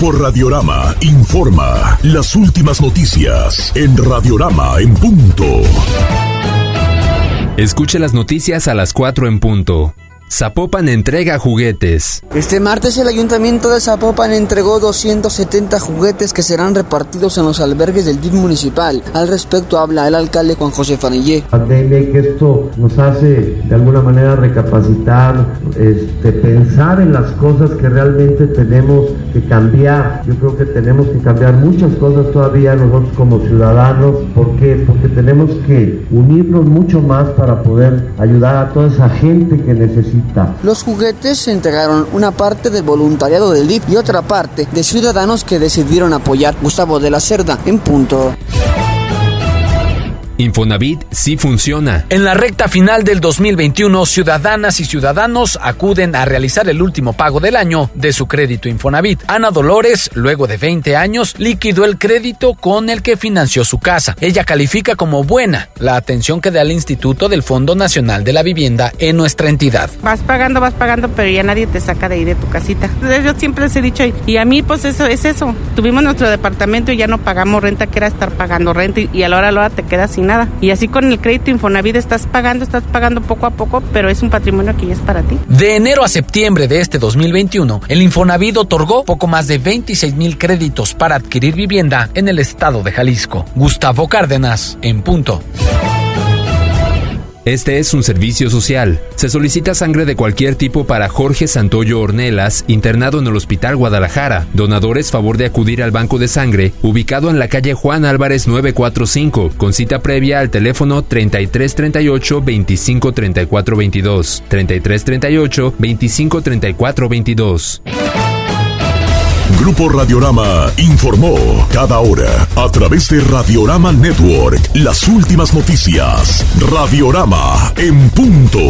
Grupo Radiorama informa las últimas noticias en Radiorama en punto. Escuche las noticias a las 4 en punto. Zapopan entrega juguetes. Este martes el ayuntamiento de Zapopan entregó 270 juguetes que serán repartidos en los albergues del DIF municipal. Al respecto habla el alcalde Juan José Fanillé. que esto nos hace de alguna manera recapacitar, este, pensar en las cosas que realmente tenemos que cambiar. Yo creo que tenemos que cambiar muchas cosas todavía nosotros como ciudadanos. ¿Por qué? Porque tenemos que unirnos mucho más para poder ayudar a toda esa gente que necesita los juguetes se entregaron una parte del voluntariado del DIF y otra parte de ciudadanos que decidieron apoyar Gustavo de la Cerda en punto. Infonavit sí funciona. En la recta final del 2021, ciudadanas y ciudadanos acuden a realizar el último pago del año de su crédito Infonavit. Ana Dolores, luego de 20 años, liquidó el crédito con el que financió su casa. Ella califica como buena la atención que da el Instituto del Fondo Nacional de la Vivienda en nuestra entidad. Vas pagando, vas pagando, pero ya nadie te saca de ahí de tu casita. Yo siempre les he dicho, y a mí pues eso es eso. Tuvimos nuestro departamento y ya no pagamos renta, que era estar pagando renta y a la hora a la hora te quedas sin Y así con el crédito Infonavit estás pagando, estás pagando poco a poco, pero es un patrimonio que ya es para ti. De enero a septiembre de este 2021, el Infonavit otorgó poco más de 26 mil créditos para adquirir vivienda en el estado de Jalisco. Gustavo Cárdenas, en punto. Este es un servicio social. Se solicita sangre de cualquier tipo para Jorge Santoyo Ornelas, internado en el Hospital Guadalajara. Donadores, favor de acudir al banco de sangre, ubicado en la calle Juan Álvarez 945, con cita previa al teléfono 3338 2534 22. 3338 2534 22. Grupo Radiorama informó cada hora a través de Radiorama Network las últimas noticias. Radiorama en punto.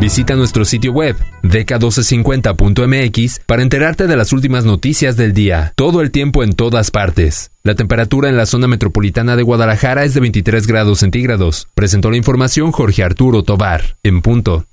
Visita nuestro sitio web dk1250.mx para enterarte de las últimas noticias del día, todo el tiempo en todas partes. La temperatura en la zona metropolitana de Guadalajara es de 23 grados centígrados. Presentó la información Jorge Arturo Tobar, en punto.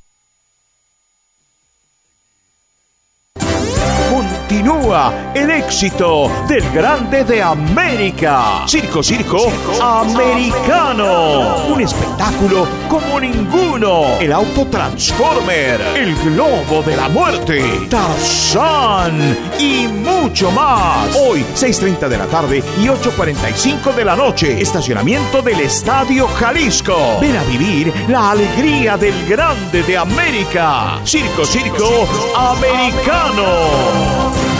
El éxito del Grande de América. Circo, circo, americano. Un espectáculo como ninguno. El auto Transformer, el globo de la muerte, Tarzán y mucho más. Hoy, 6.30 de la tarde y 8.45 de la noche. Estacionamiento del Estadio Jalisco. Ven a vivir la alegría del Grande de América. Circo, circo, americano.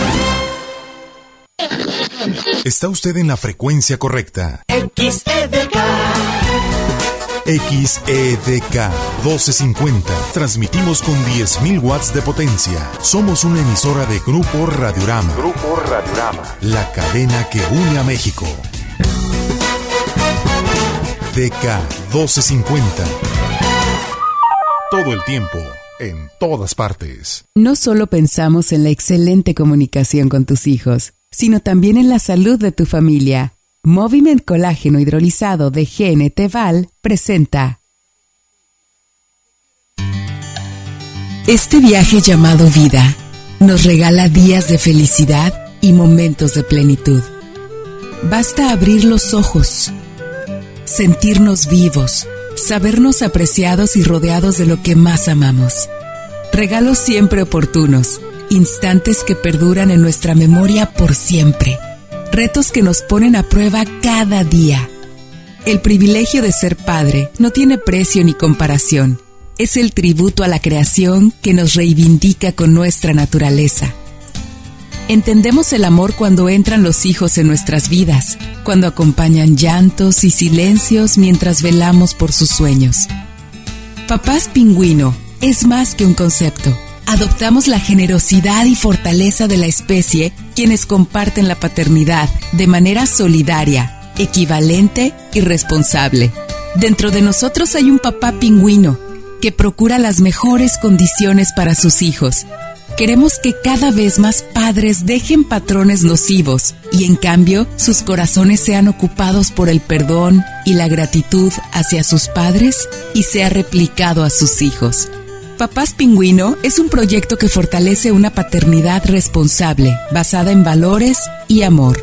Está usted en la frecuencia correcta. XEDK. XEDK 1250. Transmitimos con 10.000 watts de potencia. Somos una emisora de Grupo Radiorama. Grupo Radiorama. La cadena que une a México. DK 1250. Todo el tiempo, en todas partes. No solo pensamos en la excelente comunicación con tus hijos sino también en la salud de tu familia. Moviment Colágeno Hidrolizado de GNT Val presenta. Este viaje llamado vida nos regala días de felicidad y momentos de plenitud. Basta abrir los ojos, sentirnos vivos, sabernos apreciados y rodeados de lo que más amamos. Regalos siempre oportunos instantes que perduran en nuestra memoria por siempre, retos que nos ponen a prueba cada día. El privilegio de ser padre no tiene precio ni comparación. Es el tributo a la creación que nos reivindica con nuestra naturaleza. Entendemos el amor cuando entran los hijos en nuestras vidas, cuando acompañan llantos y silencios mientras velamos por sus sueños. Papás Pingüino es más que un concepto adoptamos la generosidad y fortaleza de la especie quienes comparten la paternidad de manera solidaria, equivalente y responsable. Dentro de nosotros hay un papá pingüino que procura las mejores condiciones para sus hijos. Queremos que cada vez más padres dejen patrones nocivos y en cambio sus corazones sean ocupados por el perdón y la gratitud hacia sus padres y sea replicado a sus hijos. Papás Pingüino es un proyecto que fortalece una paternidad responsable, basada en valores y amor.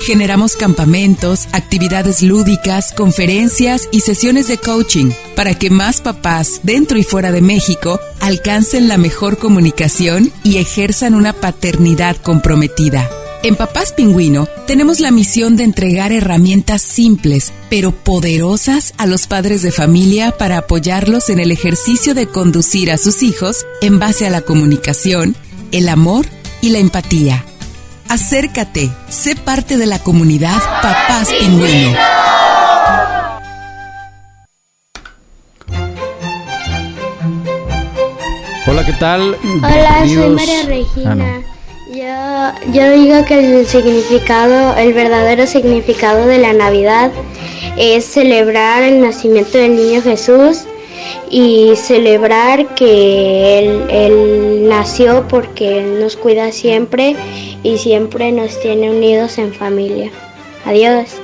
Generamos campamentos, actividades lúdicas, conferencias y sesiones de coaching para que más papás dentro y fuera de México alcancen la mejor comunicación y ejerzan una paternidad comprometida. En Papás Pingüino tenemos la misión de entregar herramientas simples pero poderosas a los padres de familia para apoyarlos en el ejercicio de conducir a sus hijos en base a la comunicación, el amor y la empatía. Acércate, sé parte de la comunidad Papás Pingüino. Hola, ¿qué tal? Hola, soy María Regina. Yo, yo digo que el significado, el verdadero significado de la Navidad es celebrar el nacimiento del niño Jesús y celebrar que él, nació porque Él nos cuida siempre y siempre nos tiene unidos en familia. Adiós.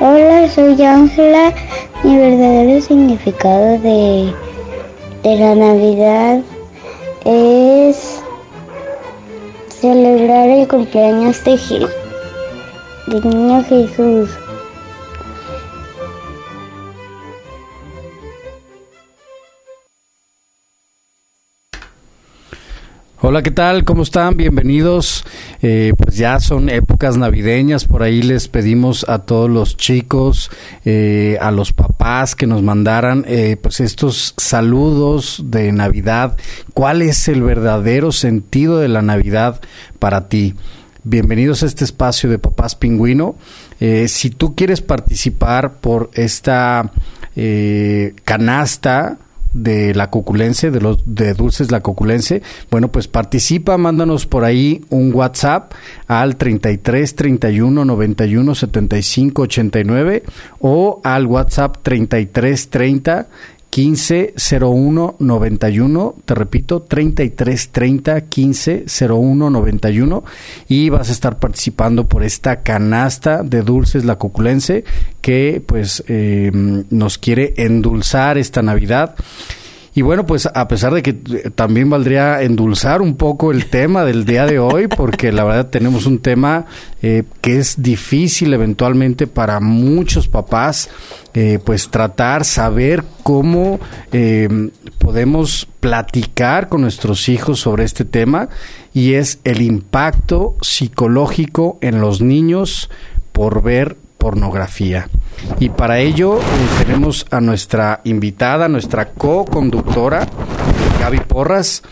Hola, soy Ángela. Mi verdadero significado de, de la Navidad es celebrar el cumpleaños de, de Niño Jesús. Hola, ¿qué tal? ¿Cómo están? Bienvenidos. Eh, pues ya son épocas navideñas, por ahí les pedimos a todos los chicos, eh, a los papás que nos mandaran eh, pues estos saludos de Navidad. ¿Cuál es el verdadero sentido de la Navidad para ti? Bienvenidos a este espacio de Papás Pingüino. si tú quieres participar por esta canasta, de la coculense, de los de dulces la coculense, bueno, pues participa, mándanos por ahí un WhatsApp al 33 31 91 75 89 o al WhatsApp 33 30 15 01 91, te repito, 33 30 15 01 91 y vas a estar participando por esta canasta de dulces la coculense que pues eh, nos quiere endulzar esta Navidad. Y bueno, pues a pesar de que también valdría endulzar un poco el tema del día de hoy, porque la verdad tenemos un tema eh, que es difícil eventualmente para muchos papás, eh, pues tratar, saber cómo eh, podemos platicar con nuestros hijos sobre este tema, y es el impacto psicológico en los niños por ver pornografía. Y para ello eh, tenemos a nuestra invitada, nuestra co-conductora, Gaby Porras.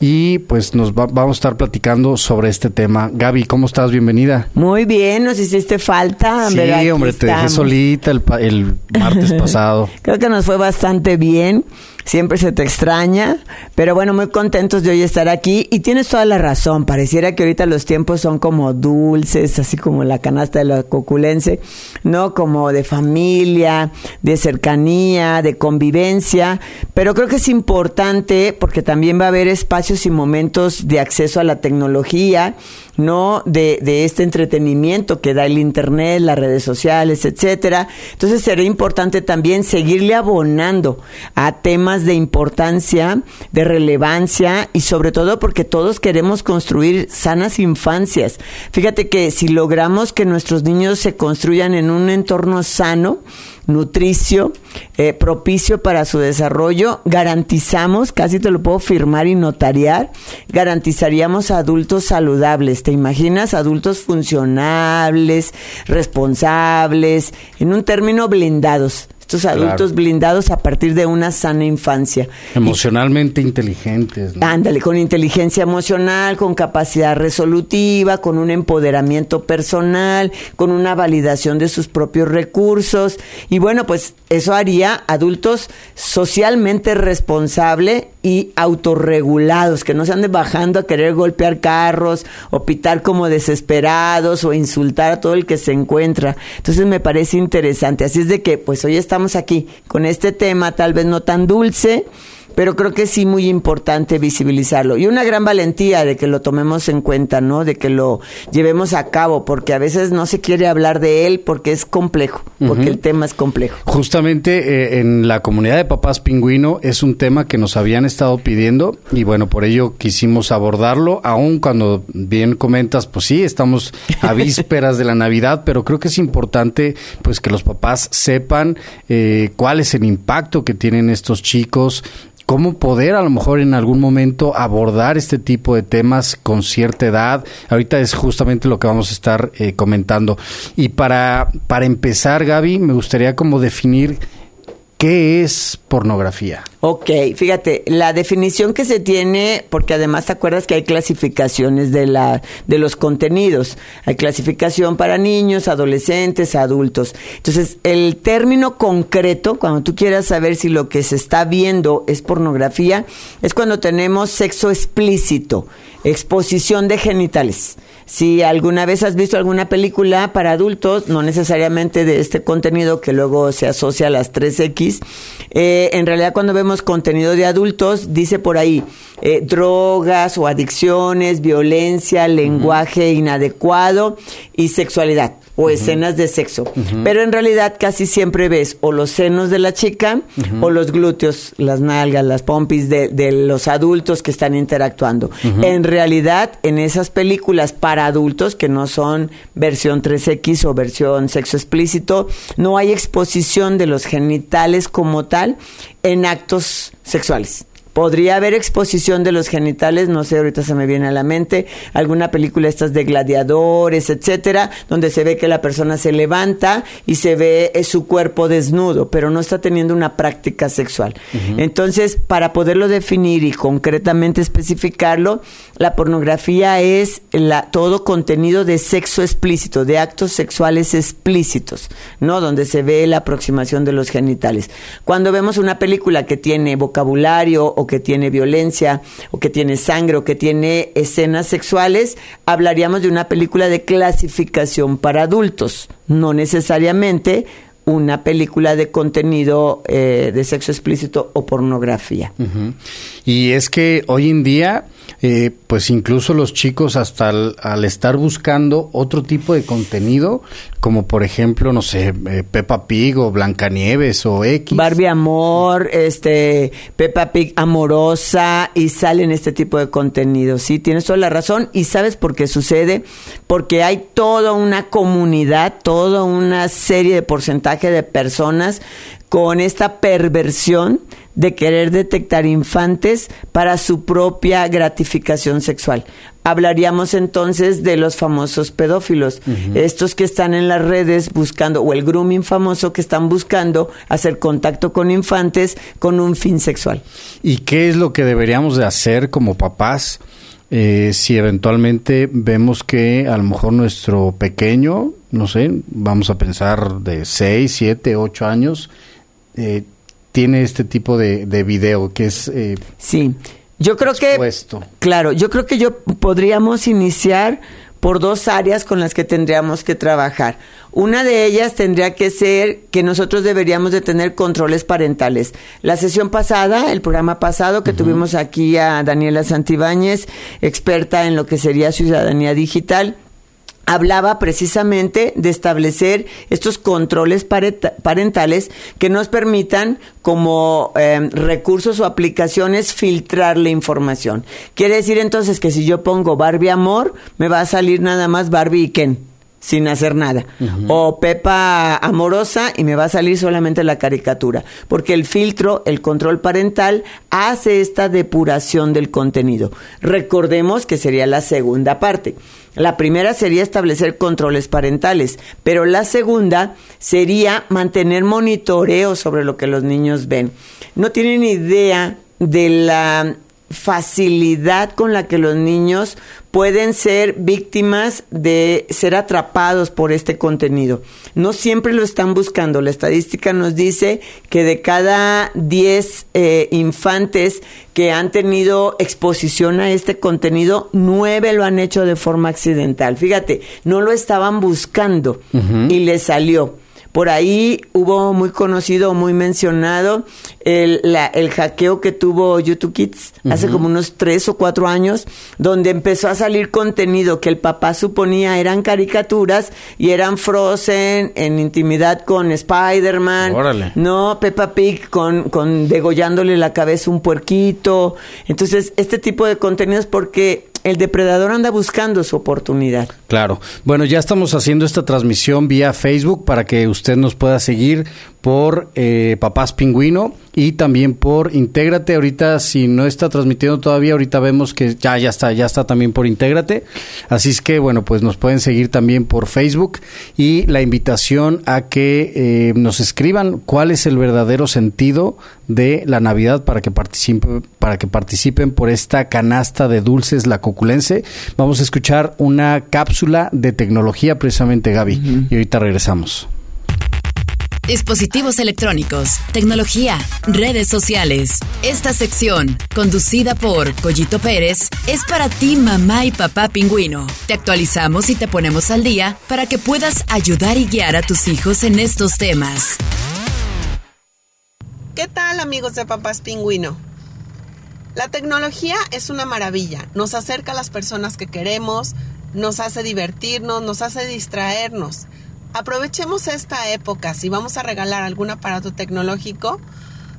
Y pues nos vamos a estar platicando sobre este tema. Gaby, ¿cómo estás? Bienvenida. Muy bien, nos hiciste falta. Sí, hombre, te dejé solita el, el martes pasado. Creo que nos fue bastante bien siempre se te extraña, pero bueno, muy contentos de hoy estar aquí y tienes toda la razón, pareciera que ahorita los tiempos son como dulces, así como la canasta de la coculense, ¿no? Como de familia, de cercanía, de convivencia, pero creo que es importante porque también va a haber espacios y momentos de acceso a la tecnología, ¿no? De, de este entretenimiento que da el internet, las redes sociales, etcétera. Entonces sería importante también seguirle abonando a temas de importancia, de relevancia y sobre todo porque todos queremos construir sanas infancias. Fíjate que si logramos que nuestros niños se construyan en un entorno sano, nutricio, eh, propicio para su desarrollo, garantizamos, casi te lo puedo firmar y notariar, garantizaríamos adultos saludables. ¿Te imaginas? Adultos funcionables, responsables, en un término blindados estos adultos blindados a partir de una sana infancia. Emocionalmente inteligentes. Ándale, con inteligencia emocional, con capacidad resolutiva, con un empoderamiento personal, con una validación de sus propios recursos. Y bueno, pues eso haría adultos socialmente responsables y autorregulados, que no se anden bajando a querer golpear carros o pitar como desesperados o insultar a todo el que se encuentra. Entonces me parece interesante. Así es de que, pues hoy estamos aquí con este tema, tal vez no tan dulce, pero creo que sí muy importante visibilizarlo. Y una gran valentía de que lo tomemos en cuenta, ¿no? De que lo llevemos a cabo, porque a veces no se quiere hablar de él porque es complejo, porque el tema es complejo. Justamente eh, en la comunidad de papás pingüino es un tema que nos habían estado pidiendo y bueno, por ello quisimos abordarlo, aun cuando bien comentas, pues sí, estamos a vísperas de la Navidad, pero creo que es importante pues que los papás sepan eh, cuál es el impacto que tienen estos chicos, cómo poder a lo mejor en algún momento abordar este tipo de temas con cierta edad. Ahorita es justamente lo que vamos a estar eh, comentando. Y para, para empezar, Gaby, me gustaría como definir ¿Qué es pornografía? Ok, fíjate, la definición que se tiene, porque además te acuerdas que hay clasificaciones de, la, de los contenidos. Hay clasificación para niños, adolescentes, adultos. Entonces, el término concreto, cuando tú quieras saber si lo que se está viendo es pornografía, es cuando tenemos sexo explícito, exposición de genitales. Si alguna vez has visto alguna película para adultos, no necesariamente de este contenido que luego se asocia a las 3X, eh, en realidad cuando vemos contenido de adultos, dice por ahí eh, drogas o adicciones, violencia, lenguaje inadecuado y sexualidad o escenas de sexo. Pero en realidad casi siempre ves o los senos de la chica o los glúteos, las nalgas, las pompis de, de los adultos que están interactuando. En realidad, en esas películas para adultos, que no son versión 3X o versión sexo explícito, no hay exposición de los genitales como tal en actos sexuales. Podría haber exposición de los genitales, no sé, ahorita se me viene a la mente, alguna película estas de gladiadores, etcétera, donde se ve que la persona se levanta y se ve eh, su cuerpo desnudo, pero no está teniendo una práctica sexual. Entonces, para poderlo definir y concretamente especificarlo, la pornografía es la, todo contenido de sexo explícito, de actos sexuales explícitos, ¿no? Donde se ve la aproximación de los genitales. Cuando vemos una película que tiene vocabulario o que tiene violencia, o que tiene sangre, o que tiene escenas sexuales, hablaríamos de una película de clasificación para adultos, no necesariamente una película de contenido eh, de sexo explícito o pornografía. Y es que hoy en día eh, pues incluso los chicos hasta al, estar buscando otro tipo de contenido, como por ejemplo, no sé, eh, Peppa Pig o Blancanieves o X. Barbie Amor, este, Peppa Pig amorosa y salen este tipo de contenido. Sí, tienes toda la razón y sabes por qué sucede, porque hay toda una comunidad, toda una serie de porcentaje de personas con esta perversión de querer detectar infantes para su propia gratificación sexual. Hablaríamos entonces de los famosos pedófilos, estos que están en las redes buscando, o el grooming famoso que están buscando hacer contacto con infantes con un fin sexual. ¿Y qué es lo que deberíamos de hacer como papás? Eh, si eventualmente vemos que a lo mejor nuestro pequeño, no sé, vamos a pensar de 6, 7, 8 años, eh, tiene este tipo de, de video que es... Eh, sí, yo creo que... Claro, yo creo que yo podríamos iniciar por dos áreas con las que tendríamos que trabajar. Una de ellas tendría que ser que nosotros deberíamos de tener controles parentales. La sesión pasada, el programa pasado que tuvimos aquí a Daniela Santibáñez, experta en lo que sería ciudadanía digital, hablaba precisamente de establecer estos controles parentales que nos permitan como em, recursos o aplicaciones filtrar la información. Quiere decir entonces que si yo pongo Barbie Amor, me va a salir nada más Barbie y Ken sin hacer nada. O Pepa amorosa y me va a salir solamente la caricatura. Porque el filtro, el control parental, hace esta depuración del contenido. Recordemos que sería la segunda parte. La primera sería establecer controles parentales, pero la segunda sería mantener monitoreo sobre lo que los niños ven. No tienen idea de la facilidad con la que los niños pueden ser víctimas de ser atrapados por este contenido. No siempre lo están buscando. La estadística nos dice que de cada 10 eh, infantes que han tenido exposición a este contenido, 9 lo han hecho de forma accidental. Fíjate, no lo estaban buscando y le salió. Por ahí hubo muy conocido, muy mencionado el, el hackeo que tuvo YouTube Kids hace como unos tres o cuatro años, donde empezó a salir contenido que el papá suponía eran caricaturas y eran Frozen en intimidad con Spider-Man. No, Peppa Pig con, con degollándole la cabeza un puerquito. Entonces, este tipo de contenidos porque el depredador anda buscando su oportunidad. Claro. Bueno, ya estamos haciendo esta transmisión vía Facebook para que usted nos pueda seguir por eh, Papás Pingüino y también por Intégrate. Ahorita, si no está transmitiendo todavía, ahorita vemos que ya, ya está, ya está también por Intégrate. Así es que, bueno, pues nos pueden seguir también por Facebook y la invitación a que eh, nos escriban cuál es el verdadero sentido de la Navidad para que participen, para que participen por esta canasta de dulces la coculense. Vamos a escuchar una cápsula de tecnología precisamente, Gaby, y ahorita regresamos. Dispositivos electrónicos, tecnología, redes sociales. Esta sección, conducida por Collito Pérez, es para ti mamá y papá pingüino. Te actualizamos y te ponemos al día para que puedas ayudar y guiar a tus hijos en estos temas. ¿Qué tal amigos de Papás Pingüino? La tecnología es una maravilla, nos acerca a las personas que queremos, nos hace divertirnos, nos hace distraernos. Aprovechemos esta época si vamos a regalar algún aparato tecnológico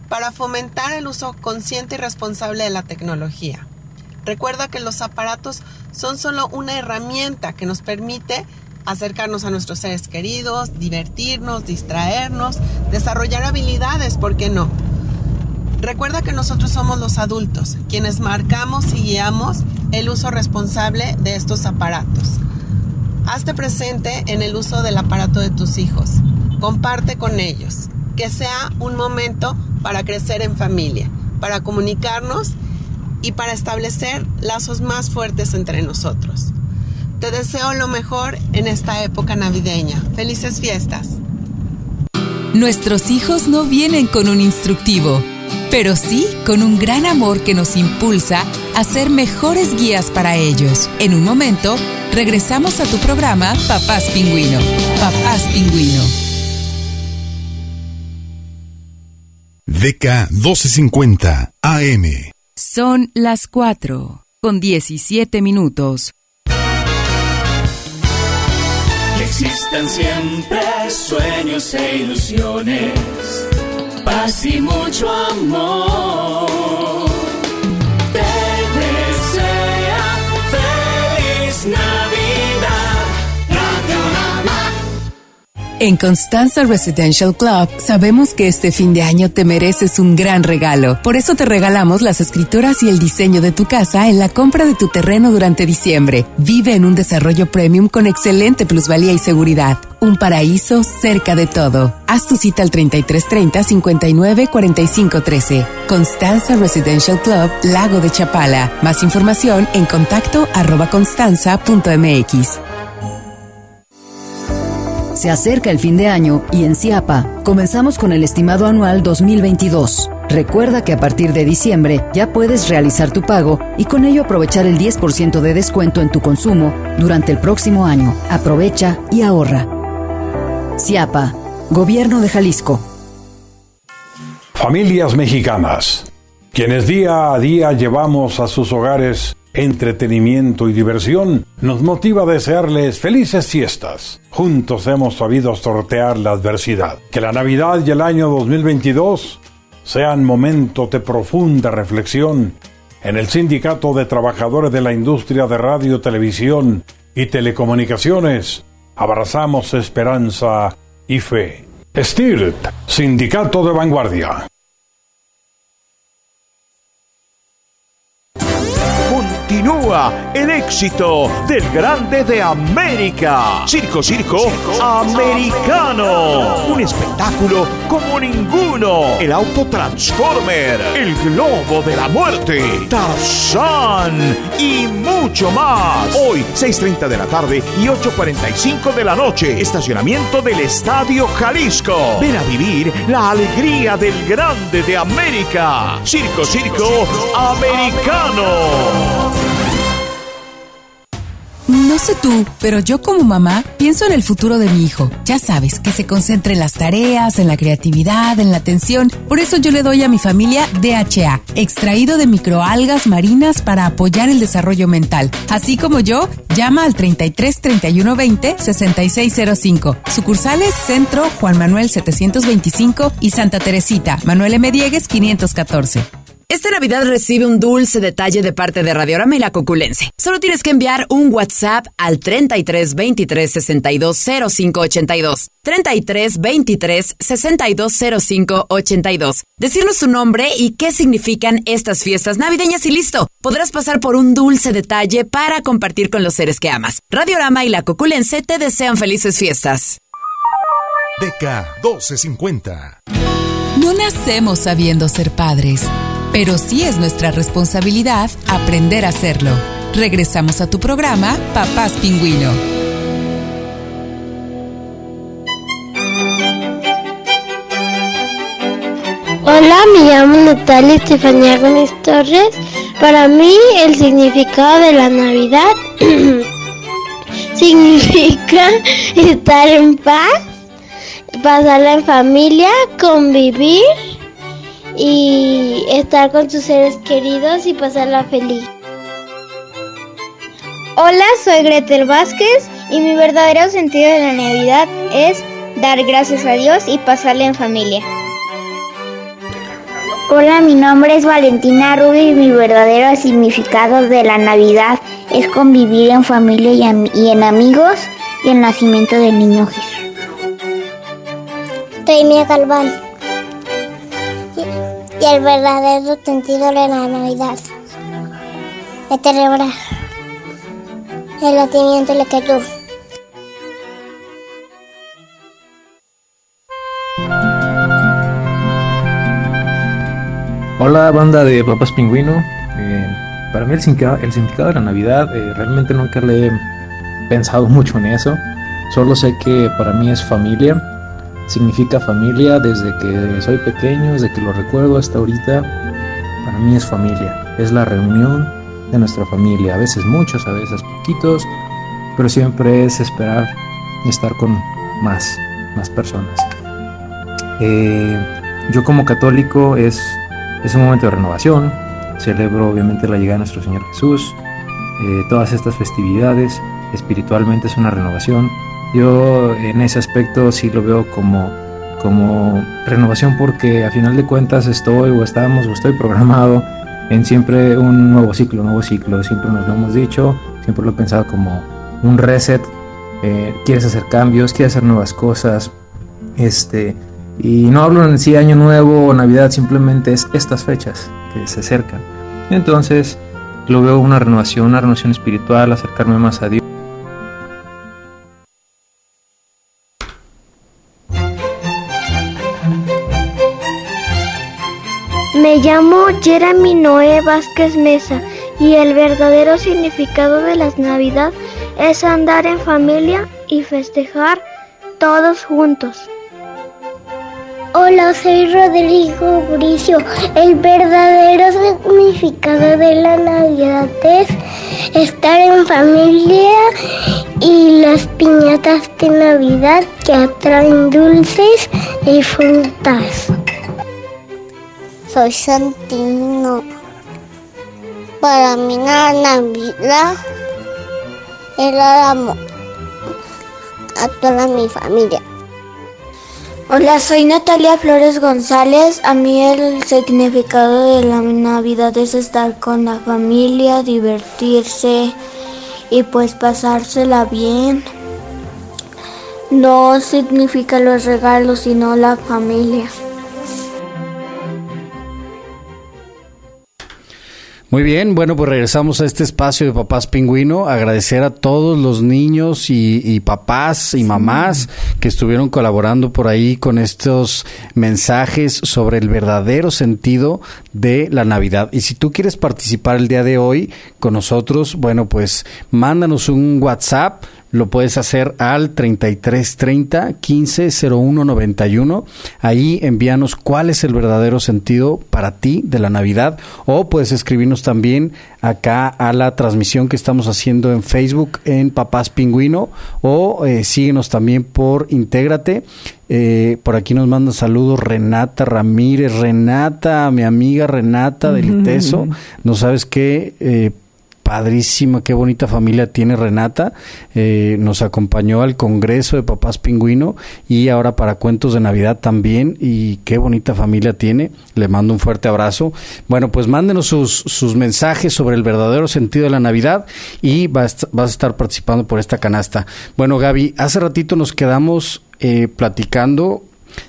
para fomentar el uso consciente y responsable de la tecnología. Recuerda que los aparatos son solo una herramienta que nos permite acercarnos a nuestros seres queridos, divertirnos, distraernos, desarrollar habilidades, ¿por qué no? Recuerda que nosotros somos los adultos, quienes marcamos y guiamos el uso responsable de estos aparatos. Hazte presente en el uso del aparato de tus hijos. Comparte con ellos. Que sea un momento para crecer en familia, para comunicarnos y para establecer lazos más fuertes entre nosotros. Te deseo lo mejor en esta época navideña. Felices fiestas. Nuestros hijos no vienen con un instructivo, pero sí con un gran amor que nos impulsa a ser mejores guías para ellos. En un momento, Regresamos a tu programa Papás Pingüino. Papás Pingüino. DK 1250 AM. Son las 4 con 17 minutos. Existen siempre sueños e ilusiones, paz y mucho amor En Constanza Residential Club sabemos que este fin de año te mereces un gran regalo. Por eso te regalamos las escrituras y el diseño de tu casa en la compra de tu terreno durante diciembre. Vive en un desarrollo premium con excelente plusvalía y seguridad. Un paraíso cerca de todo. Haz tu cita al 3330 59 45 13. Constanza Residential Club, Lago de Chapala. Más información en contacto arroba constanza.mx. Se acerca el fin de año y en CIAPA comenzamos con el estimado anual 2022. Recuerda que a partir de diciembre ya puedes realizar tu pago y con ello aprovechar el 10% de descuento en tu consumo durante el próximo año. Aprovecha y ahorra. CIAPA, Gobierno de Jalisco. Familias mexicanas, quienes día a día llevamos a sus hogares entretenimiento y diversión, nos motiva a desearles felices fiestas. Juntos hemos sabido sortear la adversidad. Que la Navidad y el año 2022 sean momentos de profunda reflexión. En el Sindicato de Trabajadores de la Industria de Radio, Televisión y Telecomunicaciones, abrazamos esperanza y fe. STIRT, Sindicato de Vanguardia. Continúa el éxito del Grande de América. Circo, circo, americano. Un espectáculo como ninguno. El auto Transformer, el globo de la muerte, Tarzán y mucho más. Hoy, 6.30 de la tarde y 8.45 de la noche. Estacionamiento del Estadio Jalisco. Ven a vivir la alegría del Grande de América. Circo, circo, americano. No sé tú, pero yo como mamá pienso en el futuro de mi hijo. Ya sabes, que se concentre en las tareas, en la creatividad, en la atención. Por eso yo le doy a mi familia DHA, extraído de microalgas marinas para apoyar el desarrollo mental. Así como yo, llama al 33 31 20 6605. Sucursales Centro Juan Manuel 725 y Santa Teresita, Manuel M. Diegues 514. Esta Navidad recibe un dulce detalle de parte de Radiorama y la Coculense. Solo tienes que enviar un WhatsApp al 33 23 62 05 82. 33 23 62 05 82. Decirnos tu nombre y qué significan estas fiestas navideñas y listo. Podrás pasar por un dulce detalle para compartir con los seres que amas. Radiorama y la Coculense te desean felices fiestas. DK 1250. No nacemos sabiendo ser padres pero sí es nuestra responsabilidad aprender a hacerlo. Regresamos a tu programa, Papás Pingüino. Hola, me llamo Natalia Estefanía Gómez Torres. Para mí el significado de la Navidad significa estar en paz, pasarla en familia, convivir y estar con tus seres queridos y pasarla feliz. Hola, soy Gretel Vázquez y mi verdadero sentido de la Navidad es dar gracias a Dios y pasarla en familia. Hola, mi nombre es Valentina Rubio y mi verdadero significado de la Navidad es convivir en familia y, y en amigos y el nacimiento del niño Jesús. Mia Galván y el verdadero sentido de la Navidad. Es celebrar el nacimiento de Jesús. Hola banda de Papas Pingüino. Eh, para mí el significado, de la Navidad eh, realmente nunca le he pensado mucho en eso. Solo sé que para mí es familia significa familia desde que soy pequeño, desde que lo recuerdo hasta ahorita. Para mí es familia, es la reunión de nuestra familia, a veces muchos, a veces poquitos, pero siempre es esperar estar con más, más personas. Eh, yo como católico es, es un momento de renovación, celebro obviamente la llegada de nuestro Señor Jesús, eh, todas estas festividades, espiritualmente es una renovación, yo en ese aspecto sí lo veo como, como renovación porque a final de cuentas estoy o estamos o estoy programado en siempre un nuevo ciclo, nuevo ciclo. Siempre nos lo hemos dicho, siempre lo he pensado como un reset. Eh, quieres hacer cambios, quieres hacer nuevas cosas. Este, y no hablo en sí año nuevo o navidad, simplemente es estas fechas que se acercan. Entonces lo veo una renovación, una renovación espiritual, acercarme más a Dios. Llamo Jeremy Noé Vázquez Mesa y el verdadero significado de las Navidad es andar en familia y festejar todos juntos. Hola, soy Rodrigo Bricio. El verdadero significado de la Navidad es estar en familia y las piñatas de Navidad que atraen dulces y frutas. Soy Santino. Para mí la Navidad el amor a toda mi familia. Hola, soy Natalia Flores González. A mí el significado de la Navidad es estar con la familia, divertirse y pues pasársela bien. No significa los regalos, sino la familia. Muy bien, bueno, pues regresamos a este espacio de Papás Pingüino. Agradecer a todos los niños y, papás y mamás que estuvieron colaborando por ahí con estos mensajes sobre el verdadero sentido de la Navidad. Y si tú quieres participar el día de hoy con nosotros, bueno, pues mándanos un WhatsApp lo puedes hacer al 3330 150191. Ahí envíanos cuál es el verdadero sentido para ti de la Navidad o puedes escribirnos también acá a la transmisión que estamos haciendo en Facebook en Papás Pingüino o eh, síguenos también por Intégrate. Eh, por aquí nos manda saludos Renata Ramírez. Renata, mi amiga Renata del ITESO. No sabes qué. Eh, padrísima, qué bonita familia tiene Renata. Eh, nos acompañó al Congreso de Papás Pingüino y ahora para Cuentos de Navidad también. Y qué bonita familia tiene. Le mando un fuerte abrazo. Bueno, pues mándenos sus, sus mensajes sobre el verdadero sentido de la Navidad y vas, a estar participando por esta canasta. Bueno, Gaby, hace ratito nos quedamos eh, platicando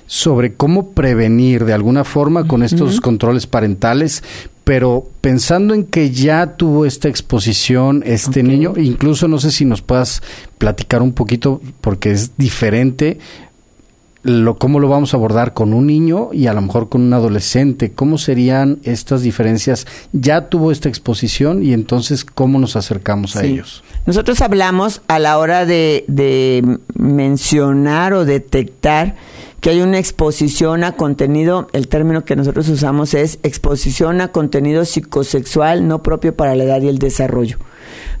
sobre cómo prevenir de alguna forma con estos controles parentales, pero pensando en que ya tuvo esta exposición este niño, incluso no sé si nos puedas platicar un poquito porque es diferente lo cómo lo vamos a abordar con un niño y a lo mejor con un adolescente, cómo serían estas diferencias. Ya tuvo esta exposición y entonces cómo nos acercamos a ellos. Nosotros hablamos a la hora de, de mencionar o detectar que hay una exposición a contenido, el término que nosotros usamos es exposición a contenido psicosexual no propio para la edad y el desarrollo.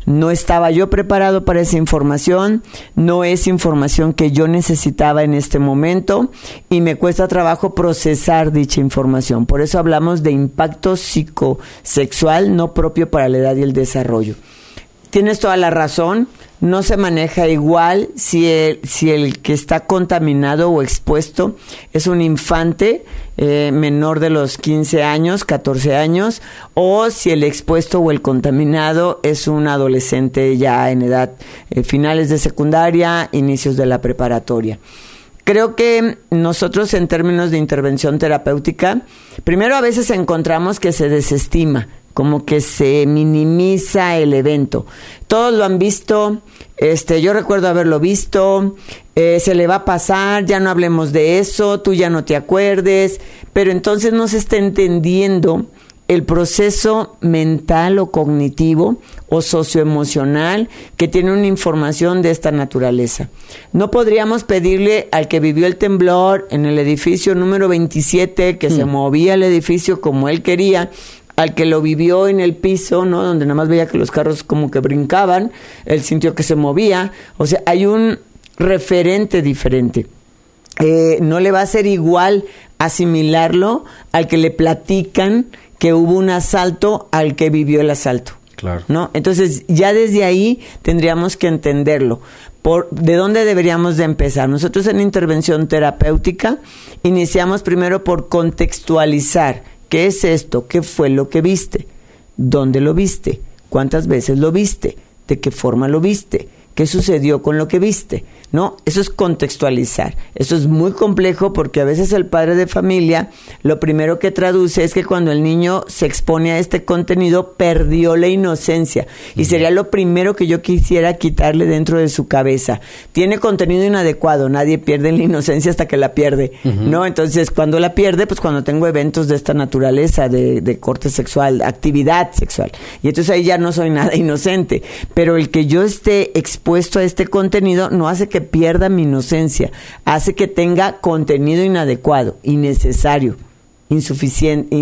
No estaba yo preparado para esa información, no es información que yo necesitaba en este momento y me cuesta trabajo procesar dicha información. Por eso hablamos de impacto psicosexual no propio para la edad y el desarrollo. Tienes toda la razón no se maneja igual si el, si el que está contaminado o expuesto es un infante eh, menor de los 15 años, 14 años, o si el expuesto o el contaminado es un adolescente ya en edad eh, finales de secundaria, inicios de la preparatoria. Creo que nosotros en términos de intervención terapéutica, primero a veces encontramos que se desestima como que se minimiza el evento. Todos lo han visto, este, yo recuerdo haberlo visto, eh, se le va a pasar, ya no hablemos de eso, tú ya no te acuerdes, pero entonces no se está entendiendo el proceso mental o cognitivo o socioemocional que tiene una información de esta naturaleza. No podríamos pedirle al que vivió el temblor en el edificio número 27 que se mm. movía el edificio como él quería, al que lo vivió en el piso, ¿no? Donde nada más veía que los carros como que brincaban, él sintió que se movía. O sea, hay un referente diferente. Eh, no le va a ser igual asimilarlo al que le platican que hubo un asalto al que vivió el asalto. Claro. ¿No? Entonces, ya desde ahí tendríamos que entenderlo. Por, ¿De dónde deberíamos de empezar? Nosotros en intervención terapéutica iniciamos primero por contextualizar ¿Qué es esto? ¿Qué fue lo que viste? ¿Dónde lo viste? ¿Cuántas veces lo viste? ¿De qué forma lo viste? ¿Qué sucedió con lo que viste? ¿No? Eso es contextualizar. Eso es muy complejo porque a veces el padre de familia lo primero que traduce es que cuando el niño se expone a este contenido perdió la inocencia y sería lo primero que yo quisiera quitarle dentro de su cabeza. Tiene contenido inadecuado, nadie pierde la inocencia hasta que la pierde, ¿no? Entonces, cuando la pierde, pues cuando tengo eventos de esta naturaleza, de, de corte sexual, actividad sexual. Y entonces ahí ya no soy nada inocente. Pero el que yo esté expuesto a este contenido no hace que pierda mi inocencia, hace que tenga contenido inadecuado, innecesario, insuficiente,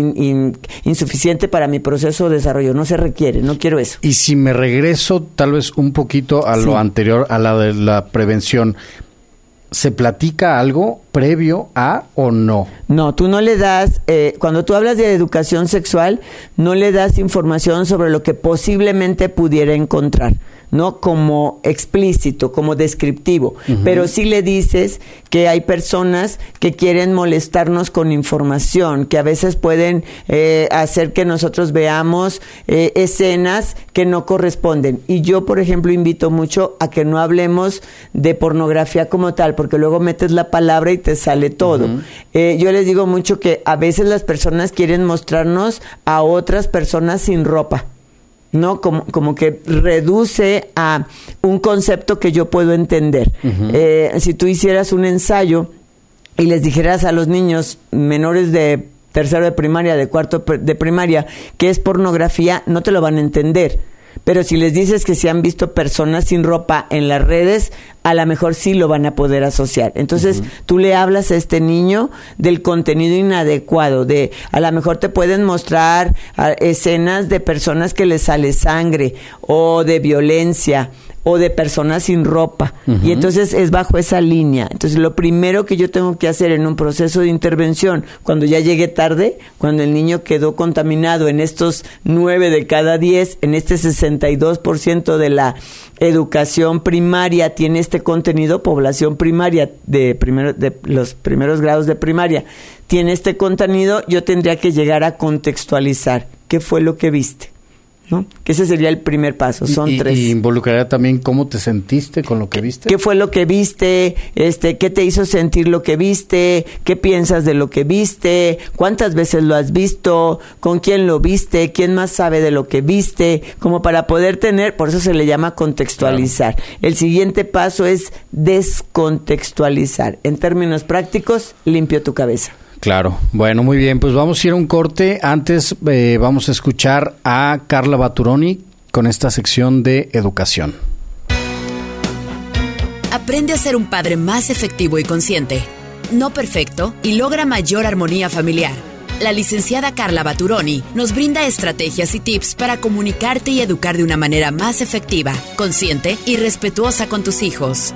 insuficiente para mi proceso de desarrollo. No se requiere, no quiero eso. Y si me regreso tal vez un poquito a lo anterior, a la de la prevención, ¿se platica algo previo a o no? No, tú no le das, eh, cuando tú hablas de educación sexual, no le das información sobre lo que posiblemente pudiera encontrar no como explícito, como descriptivo, pero sí le dices que hay personas que quieren molestarnos con información, que a veces pueden eh, hacer que nosotros veamos eh, escenas que no corresponden. Y yo, por ejemplo, invito mucho a que no hablemos de pornografía como tal, porque luego metes la palabra y te sale todo. Eh, yo les digo mucho que a veces las personas quieren mostrarnos a otras personas sin ropa. ¿No? Como, como que reduce a un concepto que yo puedo entender. Eh, si tú hicieras un ensayo y les dijeras a los niños menores de tercero de primaria, de cuarto de primaria, que es pornografía, no te lo van a entender Pero si les dices que se han visto personas sin ropa en las redes, a lo mejor sí lo van a poder asociar. Entonces, tú le hablas a este niño del contenido inadecuado, de a lo mejor te pueden mostrar escenas de personas que les sale sangre o de violencia o de personas sin ropa. Y entonces es bajo esa línea. Entonces lo primero que yo tengo que hacer en un proceso de intervención, cuando ya llegué tarde, cuando el niño quedó contaminado en estos nueve de cada diez, en este 62% de la educación primaria tiene este contenido, población primaria de, primero, de los primeros grados de primaria, tiene este contenido, yo tendría que llegar a contextualizar qué fue lo que viste ¿no? Que ese sería el primer paso, son tres. Y involucraría también cómo te sentiste con lo que viste. ¿Qué fue lo que viste? Este, ¿qué te hizo sentir lo que viste? ¿Qué piensas de lo que viste? ¿Cuántas veces lo has visto? ¿Con quién lo viste? ¿Quién más sabe de lo que viste? Como para poder tener, por eso se le llama contextualizar. El siguiente paso es descontextualizar. En términos prácticos, limpio tu cabeza. Claro. Bueno, muy bien. Pues vamos a ir a un corte. Antes eh, vamos a escuchar a Carla Baturoni con esta sección de educación. Aprende a ser un padre más efectivo y consciente. No perfecto y logra mayor armonía familiar. La licenciada Carla Baturoni nos brinda estrategias y tips para comunicarte y educar de una manera más efectiva, consciente y respetuosa con tus hijos.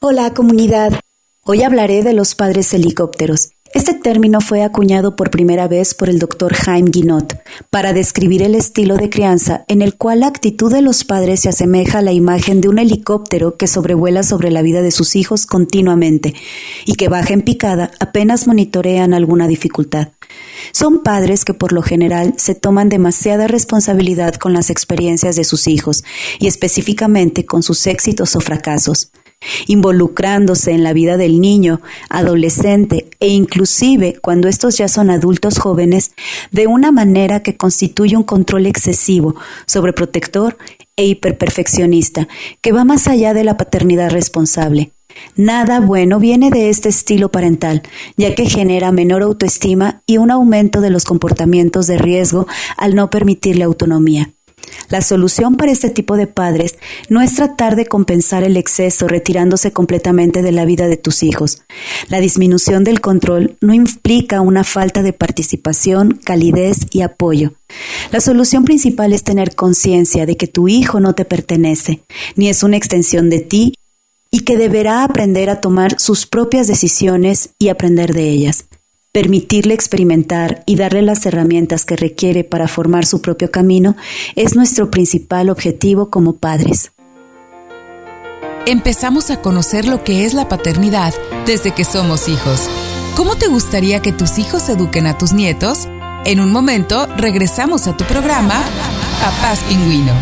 Hola comunidad. Hoy hablaré de los padres helicópteros. Este término fue acuñado por primera vez por el doctor Jaime Guinot para describir el estilo de crianza en el cual la actitud de los padres se asemeja a la imagen de un helicóptero que sobrevuela sobre la vida de sus hijos continuamente y que baja en picada apenas monitorean alguna dificultad. Son padres que por lo general se toman demasiada responsabilidad con las experiencias de sus hijos y específicamente con sus éxitos o fracasos involucrándose en la vida del niño, adolescente e inclusive cuando estos ya son adultos jóvenes, de una manera que constituye un control excesivo, sobreprotector e hiperperfeccionista, que va más allá de la paternidad responsable. Nada bueno viene de este estilo parental, ya que genera menor autoestima y un aumento de los comportamientos de riesgo al no permitirle autonomía. La solución para este tipo de padres no es tratar de compensar el exceso retirándose completamente de la vida de tus hijos. La disminución del control no implica una falta de participación, calidez y apoyo. La solución principal es tener conciencia de que tu hijo no te pertenece, ni es una extensión de ti y que deberá aprender a tomar sus propias decisiones y aprender de ellas. Permitirle experimentar y darle las herramientas que requiere para formar su propio camino es nuestro principal objetivo como padres. Empezamos a conocer lo que es la paternidad desde que somos hijos. ¿Cómo te gustaría que tus hijos eduquen a tus nietos? En un momento regresamos a tu programa, Paz Pingüino.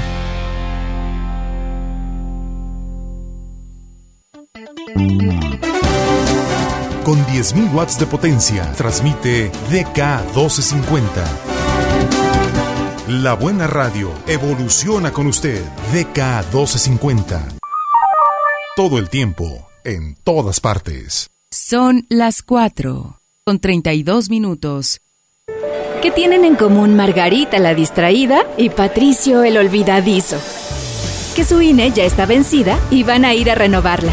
Con 10.000 watts de potencia. Transmite DK1250. La buena radio evoluciona con usted. DK1250. Todo el tiempo, en todas partes. Son las 4, con 32 minutos. ¿Qué tienen en común Margarita la distraída y Patricio el olvidadizo? Que su INE ya está vencida y van a ir a renovarla.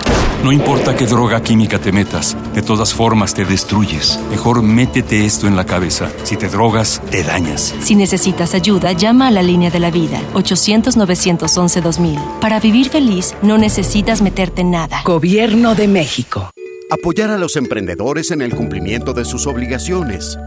No importa qué droga química te metas, de todas formas te destruyes. Mejor métete esto en la cabeza. Si te drogas, te dañas. Si necesitas ayuda, llama a la línea de la vida, 800-911-2000. Para vivir feliz, no necesitas meterte en nada. Gobierno de México. Apoyar a los emprendedores en el cumplimiento de sus obligaciones.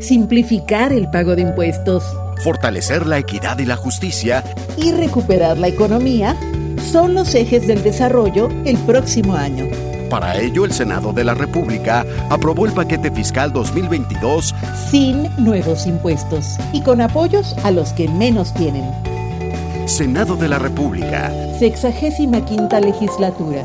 Simplificar el pago de impuestos. Fortalecer la equidad y la justicia. Y recuperar la economía son los ejes del desarrollo el próximo año. Para ello, el Senado de la República aprobó el paquete fiscal 2022 sin nuevos impuestos y con apoyos a los que menos tienen. Senado de la República. Sexagésima quinta legislatura.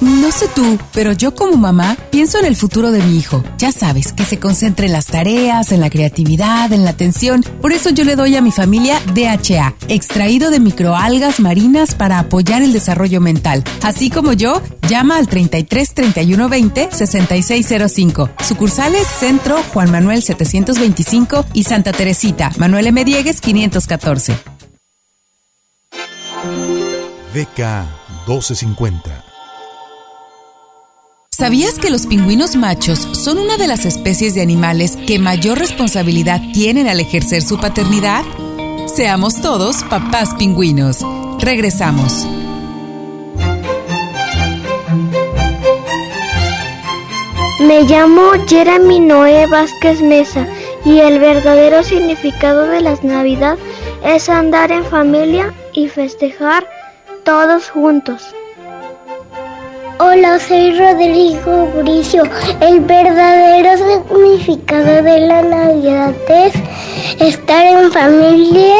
No sé tú, pero yo como mamá pienso en el futuro de mi hijo. Ya sabes, que se concentre en las tareas, en la creatividad, en la atención. Por eso yo le doy a mi familia DHA, extraído de microalgas marinas para apoyar el desarrollo mental. Así como yo, llama al 33 31 20 6605. Sucursales Centro Juan Manuel 725 y Santa Teresita, Manuel M. Diegues 514. DK 1250 ¿Sabías que los pingüinos machos son una de las especies de animales que mayor responsabilidad tienen al ejercer su paternidad? Seamos todos papás pingüinos. Regresamos. Me llamo Jeremy Noé Vázquez Mesa y el verdadero significado de las Navidad es andar en familia y festejar todos juntos. Hola, soy Rodrigo Bricio. El verdadero significado de la Navidad es estar en familia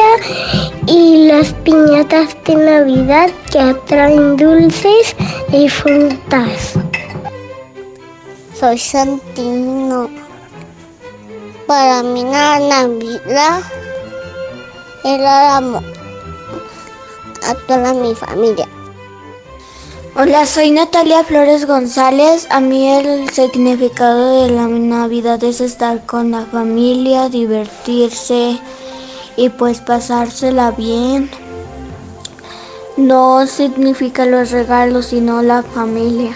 y las piñatas de Navidad que atraen dulces y frutas. Soy Santino. Para mí la Navidad era amor a toda mi familia. Hola, soy Natalia Flores González. A mí el significado de la Navidad es estar con la familia, divertirse y pues pasársela bien. No significa los regalos, sino la familia.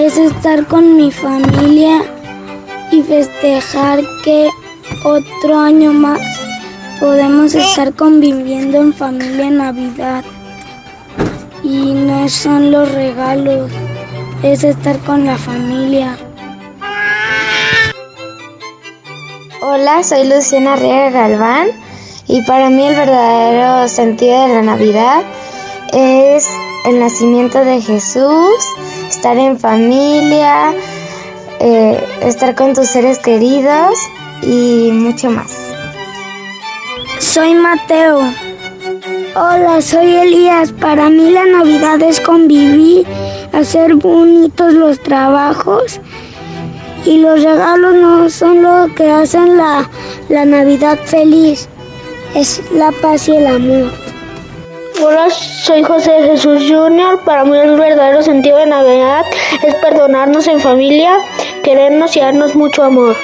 Es estar con mi familia y festejar que otro año más podemos estar conviviendo en familia en Navidad. Y no son los regalos, es estar con la familia. Hola, soy Luciana Riega Galván y para mí el verdadero sentido de la Navidad es el nacimiento de Jesús estar en familia, eh, estar con tus seres queridos y mucho más. Soy Mateo. Hola, soy Elías. Para mí la Navidad es convivir, hacer bonitos los trabajos y los regalos no son lo que hacen la, la Navidad feliz, es la paz y el amor. Hola, soy José Jesús Junior. Para mí el verdadero sentido de Navidad es perdonarnos en familia, querernos y darnos mucho amor.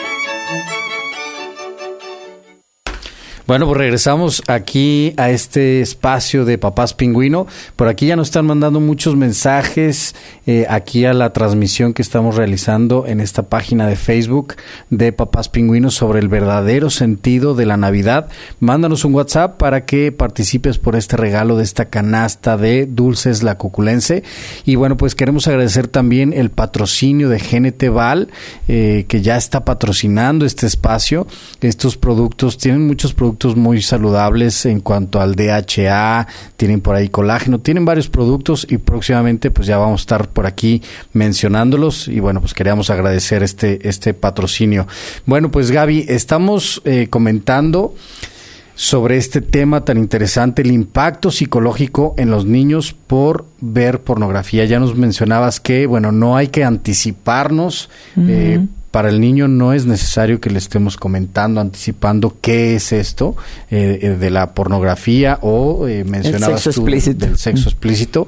Bueno, pues regresamos aquí a este espacio de Papás Pingüino. Por aquí ya nos están mandando muchos mensajes eh, aquí a la transmisión que estamos realizando en esta página de Facebook de Papás Pingüinos sobre el verdadero sentido de la Navidad. Mándanos un WhatsApp para que participes por este regalo de esta canasta de dulces la cuculense. Y bueno, pues queremos agradecer también el patrocinio de GNT Val, eh, que ya está patrocinando este espacio. Estos productos tienen muchos productos muy saludables en cuanto al DHA, tienen por ahí colágeno, tienen varios productos y próximamente pues ya vamos a estar por aquí mencionándolos y bueno pues queríamos agradecer este, este patrocinio. Bueno pues Gaby, estamos eh, comentando sobre este tema tan interesante, el impacto psicológico en los niños por ver pornografía. Ya nos mencionabas que, bueno, no hay que anticiparnos para el niño no es necesario que le estemos comentando, anticipando qué es esto eh, eh, de la pornografía o eh, mencionabas sexo tú explícito. del sexo explícito.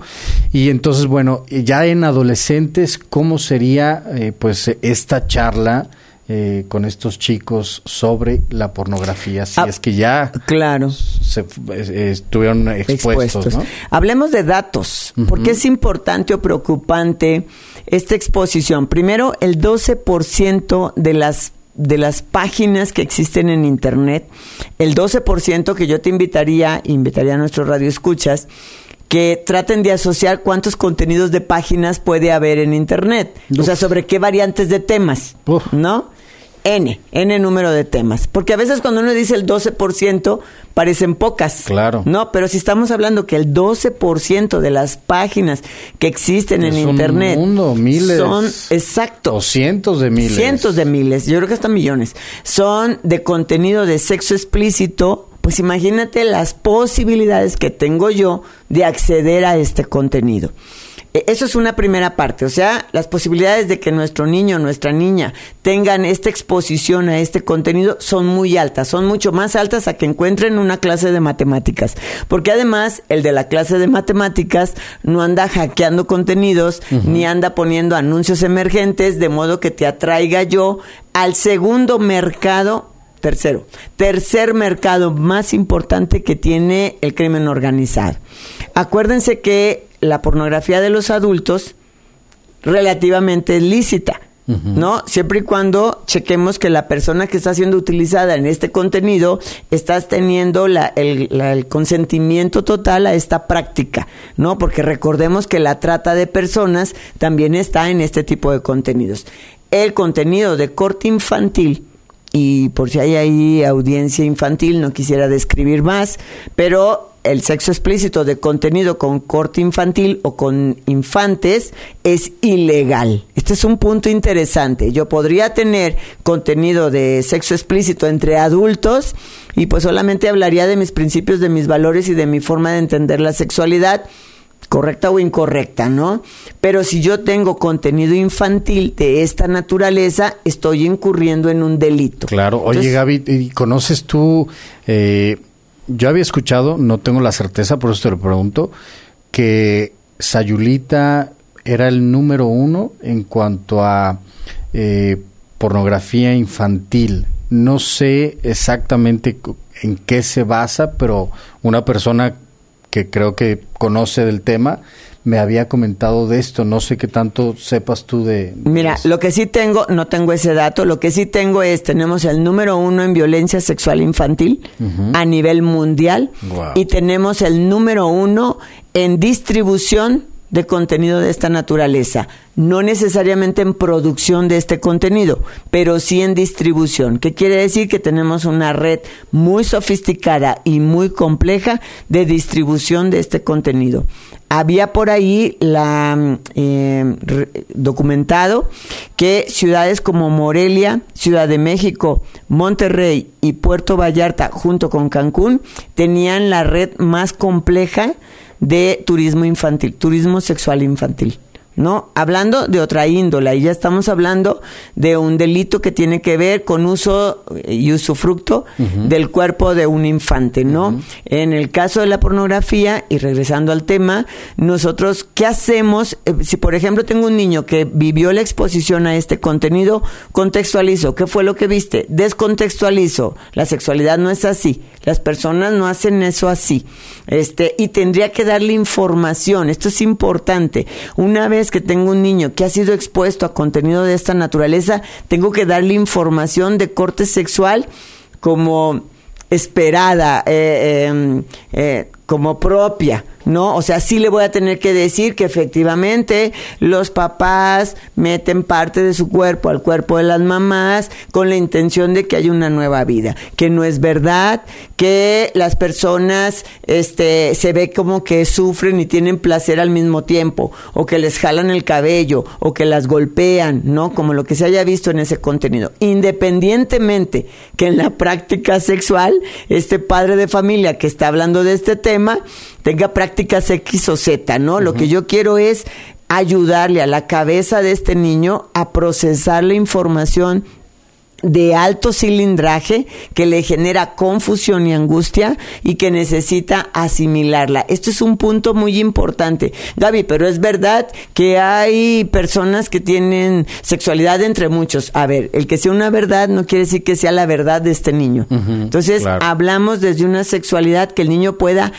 Y entonces, bueno, ya en adolescentes, ¿cómo sería eh, pues esta charla? eh, con estos chicos sobre la pornografía, si Ah, es que ya claro. se, eh, estuvieron expuestos, expuestos. ¿no? Hablemos de datos. ¿Por qué es importante o preocupante esta exposición? Primero, el 12% de las de las páginas que existen en internet, el 12% que yo te invitaría, invitaría a nuestros radioescuchas, que traten de asociar cuántos contenidos de páginas puede haber en internet. O sea, sobre qué variantes de temas, ¿no? N, N número de temas. Porque a veces cuando uno dice el 12%, parecen pocas. Claro. No, pero si estamos hablando que el 12% de las páginas que existen en un internet mundo, miles. son, exacto. O cientos de miles. Cientos de miles, yo creo que hasta millones. Son de contenido de sexo explícito. Pues imagínate las posibilidades que tengo yo de acceder a este contenido. E- Eso es una primera parte, o sea, las posibilidades de que nuestro niño o nuestra niña tengan esta exposición a este contenido son muy altas, son mucho más altas a que encuentren una clase de matemáticas, porque además el de la clase de matemáticas no anda hackeando contenidos ni anda poniendo anuncios emergentes de modo que te atraiga yo al segundo mercado Tercero, tercer mercado más importante que tiene el crimen organizado. Acuérdense que la pornografía de los adultos relativamente es lícita. ¿No? Siempre y cuando chequemos que la persona que está siendo utilizada en este contenido estás teniendo la- el, la- el consentimiento total a esta práctica, ¿no? Porque recordemos que la trata de personas también está en este tipo de contenidos. El contenido de corte infantil y por si hay ahí audiencia infantil, no quisiera describir más, pero el sexo explícito de contenido con corte infantil o con infantes es ilegal. Este es un punto interesante. Yo podría tener contenido de sexo explícito entre adultos y pues solamente hablaría de mis principios, de mis valores y de mi forma de entender la sexualidad correcta o incorrecta, ¿no? Pero si yo tengo contenido infantil de esta naturaleza, estoy incurriendo en un delito. Claro. Oye, Gaby, ¿y ¿conoces tú? eh, yo había escuchado, no tengo la certeza, por eso te lo pregunto, que Sayulita era el número uno en cuanto a eh, pornografía infantil. No sé exactamente en qué se basa, pero una persona que creo que conoce del tema me había comentado de esto. No sé qué tanto sepas tú de... Mira, lo que sí tengo, no tengo ese dato, lo que sí tengo es, tenemos el número uno en violencia sexual infantil a nivel mundial y tenemos el número uno en distribución de contenido de esta naturaleza. No necesariamente en producción de este contenido, pero sí en distribución. ¿Qué quiere decir? Que tenemos una red muy sofisticada y muy compleja de distribución de este contenido. Había por ahí la mm, eh, documentado que ciudades como Morelia, Ciudad de México, Monterrey y Puerto Vallarta, junto con Cancún, tenían la red más compleja de turismo infantil, turismo sexual infantil. ¿No? Hablando de otra índole, y ya estamos hablando de un delito que tiene que ver con uso y usufructo del cuerpo de un infante, ¿no? En el caso de la pornografía, y regresando al tema, nosotros, ¿qué hacemos? Eh, Si, por ejemplo, tengo un niño que vivió la exposición a este contenido, contextualizo. ¿Qué fue lo que viste? Descontextualizo. La sexualidad no es así. Las personas no hacen eso así. Este, y tendría que darle información. Esto es importante. Una vez que tengo un niño que ha sido expuesto a contenido de esta naturaleza, tengo que darle información de corte sexual como esperada, eh, eh, eh, como propia, ¿no? O sea, sí le voy a tener que decir que efectivamente los papás meten parte de su cuerpo al cuerpo de las mamás con la intención de que haya una nueva vida, que no es verdad, que las personas este se ve como que sufren y tienen placer al mismo tiempo o que les jalan el cabello o que las golpean, ¿no? Como lo que se haya visto en ese contenido. Independientemente que en la práctica sexual este padre de familia que está hablando de este tema tenga prácticas X o Z, ¿no? Lo que yo quiero es ayudarle a la cabeza de este niño a procesar la información de alto cilindraje que le genera confusión y angustia y que necesita asimilarla. Esto es un punto muy importante. Gaby, pero es verdad que hay personas que tienen sexualidad entre muchos. A ver, el que sea una verdad no quiere decir que sea la verdad de este niño. Entonces, hablamos desde una sexualidad que el niño pueda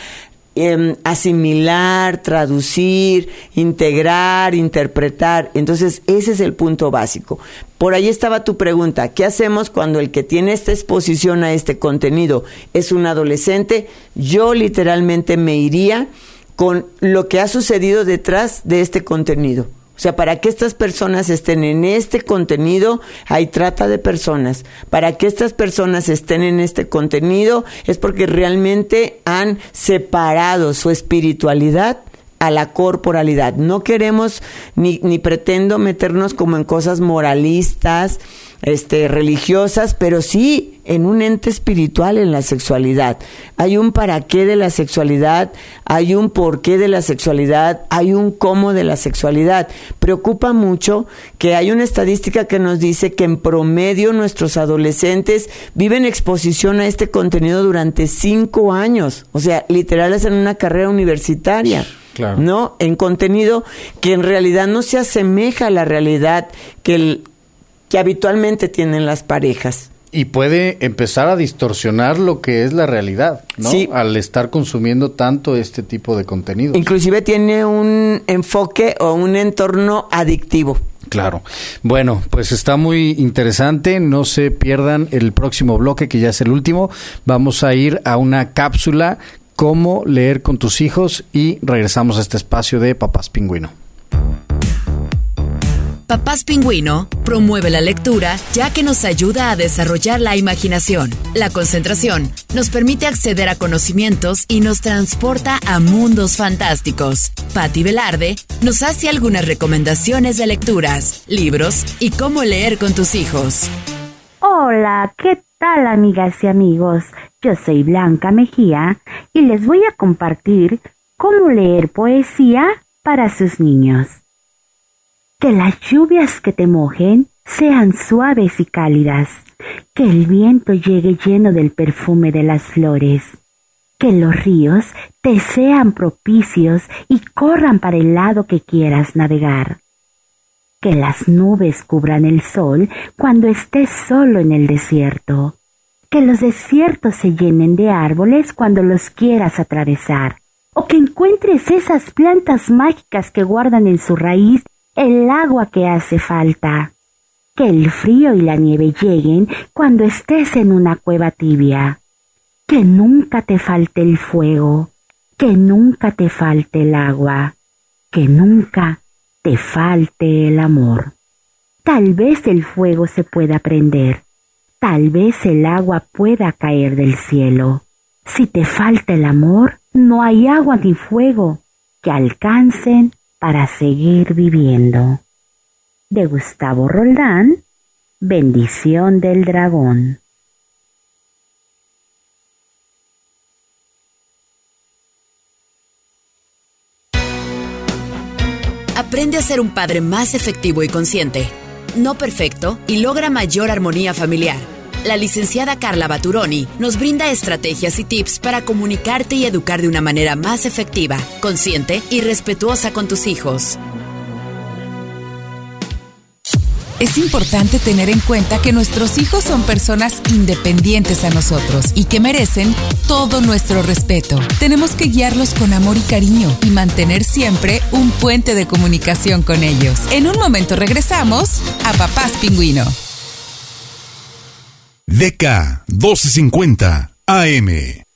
Em, asimilar, traducir, integrar, interpretar. Entonces, ese es el punto básico. Por ahí estaba tu pregunta, ¿qué hacemos cuando el que tiene esta exposición a este contenido es un adolescente? Yo literalmente me iría con lo que ha sucedido detrás de este contenido. O sea, para que estas personas estén en este contenido, hay trata de personas. Para que estas personas estén en este contenido es porque realmente han separado su espiritualidad a la corporalidad. No queremos ni, ni pretendo meternos como en cosas moralistas, este, religiosas, pero sí en un ente espiritual en la sexualidad. Hay un para qué de la sexualidad, hay un por qué de la sexualidad, hay un cómo de la sexualidad. Preocupa mucho que hay una estadística que nos dice que en promedio nuestros adolescentes viven exposición a este contenido durante cinco años. O sea, literal en una carrera universitaria. ¿no? En contenido que en realidad no se asemeja a la realidad que el, que habitualmente tienen las parejas. Y puede empezar a distorsionar lo que es la realidad, ¿no? Al estar consumiendo tanto este tipo de contenido. Inclusive tiene un enfoque o un entorno adictivo. Claro. Bueno, pues está muy interesante. No se pierdan el próximo bloque, que ya es el último. Vamos a ir a una cápsula, cómo leer con tus hijos y regresamos a este espacio de Papás Pingüino. Papás Pingüino promueve la lectura ya que nos ayuda a desarrollar la imaginación. La concentración nos permite acceder a conocimientos y nos transporta a mundos fantásticos. Patti Velarde nos hace algunas recomendaciones de lecturas, libros y cómo leer con tus hijos. Hola, ¿qué tal amigas y amigos? Yo soy Blanca Mejía y les voy a compartir cómo leer poesía para sus niños. Que las lluvias que te mojen sean suaves y cálidas, que el viento llegue lleno del perfume de las flores, que los ríos te sean propicios y corran para el lado que quieras navegar, que las nubes cubran el sol cuando estés solo en el desierto, que los desiertos se llenen de árboles cuando los quieras atravesar, o que encuentres esas plantas mágicas que guardan en su raíz el agua que hace falta. Que el frío y la nieve lleguen cuando estés en una cueva tibia. Que nunca te falte el fuego. Que nunca te falte el agua. Que nunca te falte el amor. Tal vez el fuego se pueda prender. Tal vez el agua pueda caer del cielo. Si te falta el amor, no hay agua ni fuego que alcancen para seguir viviendo. De Gustavo Roldán, Bendición del Dragón. Aprende a ser un padre más efectivo y consciente, no perfecto y logra mayor armonía familiar. La licenciada Carla Baturoni nos brinda estrategias y tips para comunicarte y educar de una manera más efectiva, consciente y respetuosa con tus hijos. Es importante tener en cuenta que nuestros hijos son personas independientes a nosotros y que merecen todo nuestro respeto. Tenemos que guiarlos con amor y cariño y mantener siempre un puente de comunicación con ellos. En un momento regresamos a Papás Pingüino. DK 1250 AM.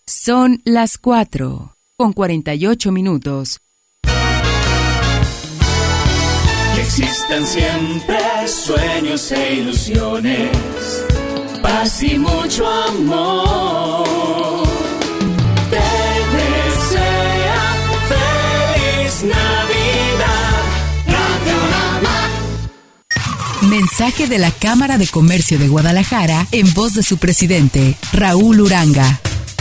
Son las 4 con 48 minutos. existen siempre sueños e ilusiones, paz y mucho amor. Mensaje de la Cámara de Comercio de Guadalajara en voz de su presidente, Raúl Uranga.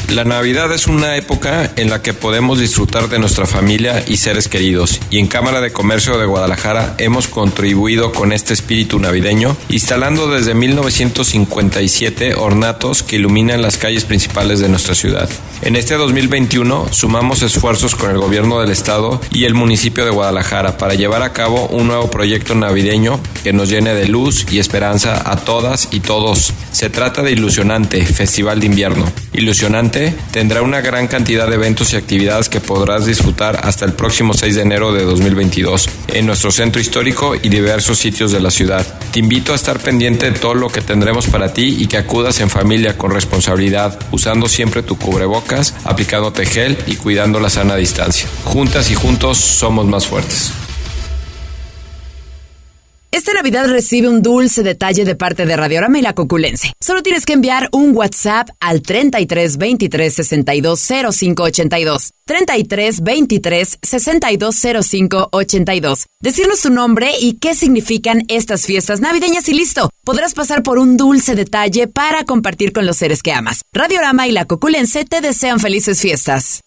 La Navidad es una época en la que podemos disfrutar de nuestra familia y seres queridos, y en Cámara de Comercio de Guadalajara hemos contribuido con este espíritu navideño, instalando desde 1957 ornatos que iluminan las calles principales de nuestra ciudad. En este 2021 sumamos esfuerzos con el gobierno del estado y el municipio de Guadalajara para llevar a cabo un nuevo proyecto navideño que nos llene de luz y esperanza a todas y todos. Se trata de Ilusionante, Festival de Invierno. Ilusionante tendrá una gran cantidad de eventos y actividades que podrás disfrutar hasta el próximo 6 de enero de 2022 en nuestro centro histórico y diversos sitios de la ciudad. Te invito a estar pendiente de todo lo que tendremos para ti y que acudas en familia con responsabilidad, usando siempre tu cubrebocas, aplicándote gel y cuidando la sana distancia. Juntas y juntos somos más fuertes. Esta Navidad recibe un dulce detalle de parte de Radiorama y la Coculense. Solo tienes que enviar un WhatsApp al 33 23 62 05 82. 33 23 62 05 82. Decirnos tu nombre y qué significan estas fiestas navideñas y listo. Podrás pasar por un dulce detalle para compartir con los seres que amas. Radiorama y la Coculense te desean felices fiestas.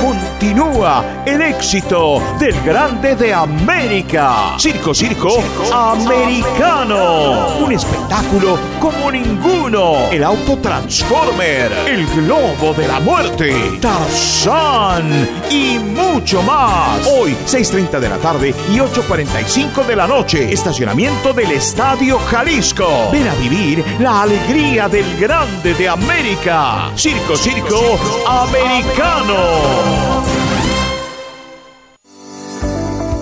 Continúa el éxito del Grande de América. Circo, circo, americano. Un espectáculo como ninguno. El auto Transformer, el globo de la muerte, Tarzán y mucho más. Hoy, 6.30 de la tarde y 8.45 de la noche. Estacionamiento del Estadio Jalisco. Ven a vivir la alegría del Grande de América. Circo, circo, americano.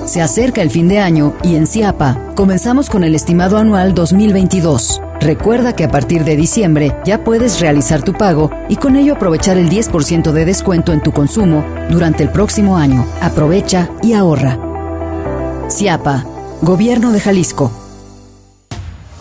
Se acerca el fin de año y en CIAPA comenzamos con el estimado anual 2022. Recuerda que a partir de diciembre ya puedes realizar tu pago y con ello aprovechar el 10% de descuento en tu consumo durante el próximo año. Aprovecha y ahorra. CIAPA, Gobierno de Jalisco.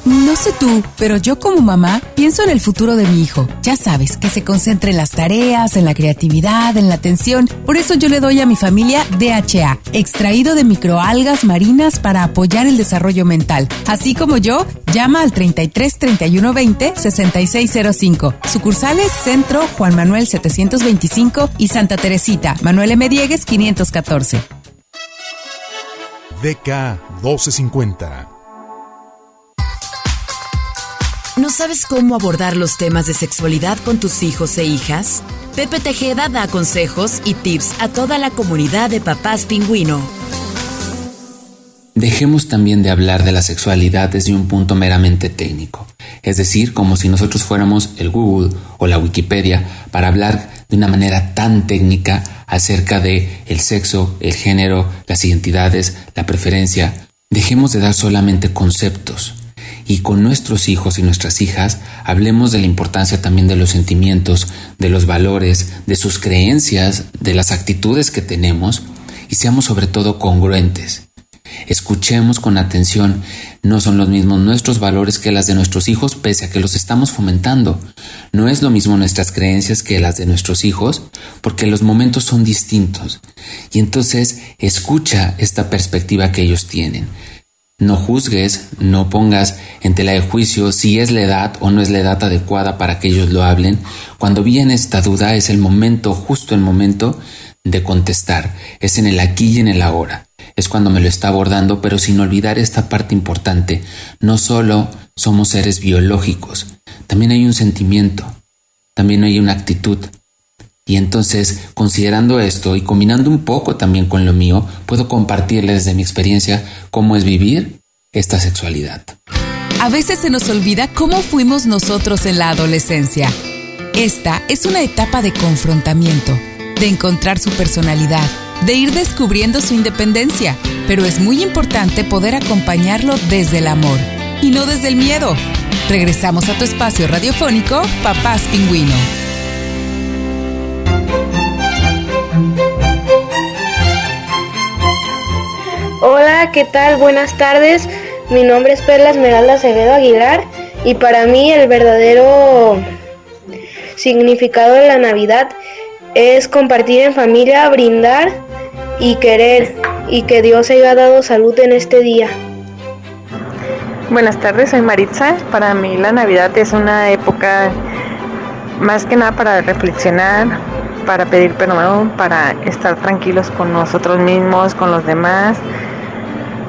No sé tú, pero yo como mamá pienso en el futuro de mi hijo. Ya sabes, que se concentre en las tareas, en la creatividad, en la atención. Por eso yo le doy a mi familia DHA, extraído de microalgas marinas para apoyar el desarrollo mental. Así como yo, llama al 33 31 20 6605. Sucursales Centro Juan Manuel 725 y Santa Teresita, Manuel M. Diegues 514. DK 1250 ¿No sabes cómo abordar los temas de sexualidad con tus hijos e hijas? Pepe Tejeda da consejos y tips a toda la comunidad de papás pingüino. Dejemos también de hablar de la sexualidad desde un punto meramente técnico, es decir, como si nosotros fuéramos el Google o la Wikipedia para hablar de una manera tan técnica acerca de el sexo, el género, las identidades, la preferencia. Dejemos de dar solamente conceptos y con nuestros hijos y nuestras hijas hablemos de la importancia también de los sentimientos, de los valores, de sus creencias, de las actitudes que tenemos y seamos sobre todo congruentes. Escuchemos con atención, no son los mismos nuestros valores que las de nuestros hijos pese a que los estamos fomentando. No es lo mismo nuestras creencias que las de nuestros hijos porque los momentos son distintos. Y entonces escucha esta perspectiva que ellos tienen. No juzgues, no pongas en tela de juicio si es la edad o no es la edad adecuada para que ellos lo hablen. Cuando viene esta duda es el momento, justo el momento de contestar. Es en el aquí y en el ahora. Es cuando me lo está abordando, pero sin olvidar esta parte importante. No solo somos seres biológicos, también hay un sentimiento, también hay una actitud, y entonces, considerando esto y combinando un poco también con lo mío, puedo compartirles desde mi experiencia cómo es vivir esta sexualidad. A veces se nos olvida cómo fuimos nosotros en la adolescencia. Esta es una etapa de confrontamiento, de encontrar su personalidad, de ir descubriendo su independencia, pero es muy importante poder acompañarlo desde el amor y no desde el miedo. Regresamos a tu espacio radiofónico, Papás Pingüino. Hola, ¿qué tal? Buenas tardes. Mi nombre es Perla Esmeralda Acevedo Aguilar y para mí el verdadero significado de la Navidad es compartir en familia, brindar y querer y que Dios haya dado salud en este día. Buenas tardes, soy Maritza. Para mí la Navidad es una época más que nada para reflexionar, para pedir perdón, para estar tranquilos con nosotros mismos, con los demás,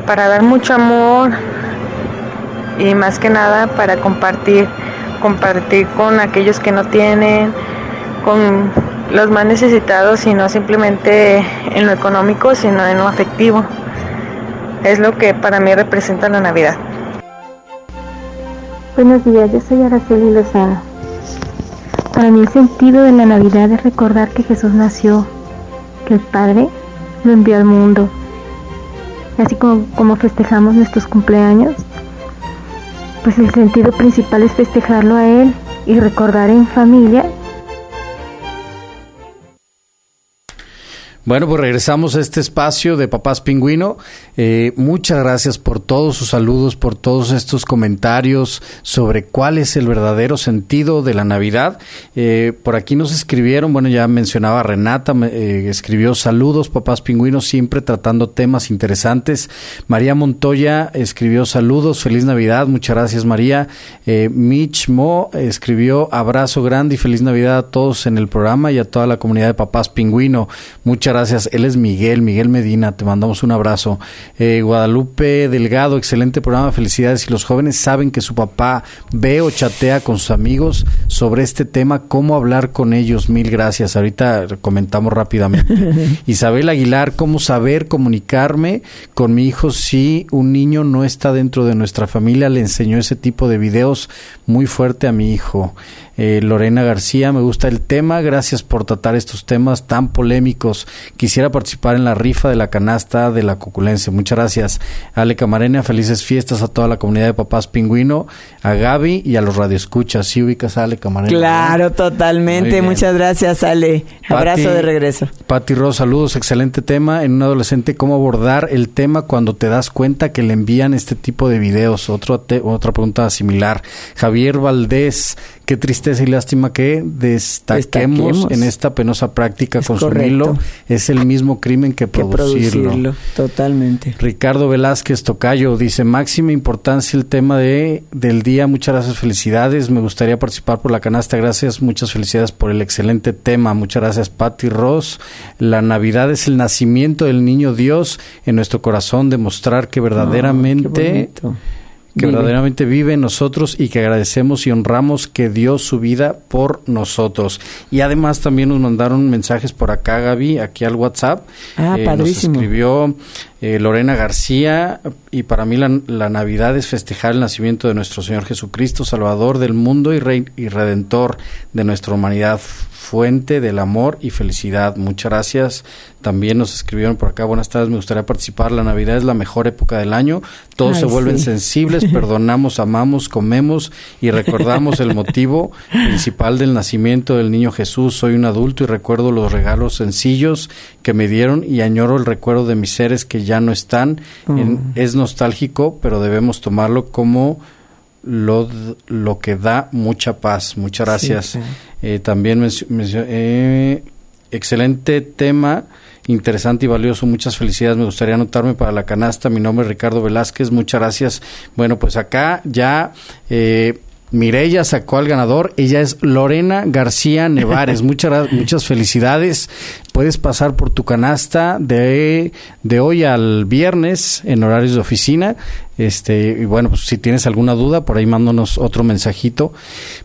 para dar mucho amor y más que nada para compartir, compartir con aquellos que no tienen, con los más necesitados y no simplemente en lo económico, sino en lo afectivo. Es lo que para mí representa la Navidad. Buenos días, yo soy Araceli Lozano. Para mí el sentido de la Navidad es recordar que Jesús nació, que el Padre lo envió al mundo. Así como, como festejamos nuestros cumpleaños, pues el sentido principal es festejarlo a Él y recordar en familia Bueno, pues regresamos a este espacio de Papás Pingüino. Eh, muchas gracias por todos sus saludos, por todos estos comentarios sobre cuál es el verdadero sentido de la Navidad. Eh, por aquí nos escribieron, bueno, ya mencionaba Renata, eh, escribió saludos, Papás Pingüinos, siempre tratando temas interesantes. María Montoya escribió saludos, feliz Navidad, muchas gracias María. Mitch Mo escribió abrazo grande y feliz Navidad a todos en el programa y a toda la comunidad de Papás Pingüino. Muchas. Él es Miguel, Miguel Medina. Te mandamos un abrazo. Eh, Guadalupe Delgado, excelente programa. Felicidades. Y los jóvenes saben que su papá ve o chatea con sus amigos sobre este tema, cómo hablar con ellos. Mil gracias. Ahorita comentamos rápidamente. Isabel Aguilar, cómo saber comunicarme con mi hijo si un niño no está dentro de nuestra familia. Le enseñó ese tipo de videos muy fuerte a mi hijo. Eh, Lorena García, me gusta el tema, gracias por tratar estos temas tan polémicos. Quisiera participar en la rifa de la canasta de la Cuculense. Muchas gracias. Ale Camarena, felices fiestas a toda la comunidad de papás pingüino, a Gaby y a los radioescuchas. ¿Sí ubicas a Ale Camarena? Claro, totalmente. Muchas gracias, Ale. Abrazo de regreso. Pati Ros, saludos. Excelente tema. En un adolescente, ¿cómo abordar el tema cuando te das cuenta que le envían este tipo de videos? Otro otra pregunta similar. Javier Valdés, qué tristeza y lástima que destaquemos, en esta penosa práctica consumirlo. Es el mismo crimen que, producirlo. Totalmente. Ricardo Velázquez Tocayo dice, máxima importancia el tema de del día. Muchas gracias, felicidades. Me gustaría participar por la canasta. Gracias, muchas felicidades por el excelente tema. Muchas gracias, Patty Ross. La Navidad es el nacimiento del niño Dios en nuestro corazón, demostrar que verdaderamente que verdaderamente vive en nosotros y que agradecemos y honramos que dio su vida por nosotros. Y además también nos mandaron mensajes por acá, Gaby, aquí al WhatsApp. Ah, eh, padrísimo. Nos escribió eh, Lorena García y para mí la, la, Navidad es festejar el nacimiento de nuestro Señor Jesucristo, Salvador del mundo y, Rey, y Redentor de nuestra humanidad fuente del amor y felicidad. Muchas gracias. También nos escribieron por acá, buenas tardes, me gustaría participar. La Navidad es la mejor época del año. Todos se vuelven sensibles, perdonamos, amamos, comemos y recordamos el motivo principal del nacimiento del niño Jesús. Soy un adulto y recuerdo los regalos sencillos que me dieron y añoro el recuerdo de mis seres que ya no están. Mm. es nostálgico, pero debemos tomarlo como lo, lo que da mucha paz. Muchas gracias. Eh, también eh, excelente tema, interesante y valioso. Muchas felicidades. Me gustaría anotarme para la canasta. Mi nombre es Ricardo Velázquez. Muchas gracias. Bueno, pues acá ya eh, Mireya sacó al ganador. Ella es Lorena García Nevares. Muchas, muchas felicidades. Puedes pasar por tu canasta de, de hoy al viernes en horarios de oficina. Este, y bueno, pues si tienes alguna duda, por ahí mándanos otro mensajito.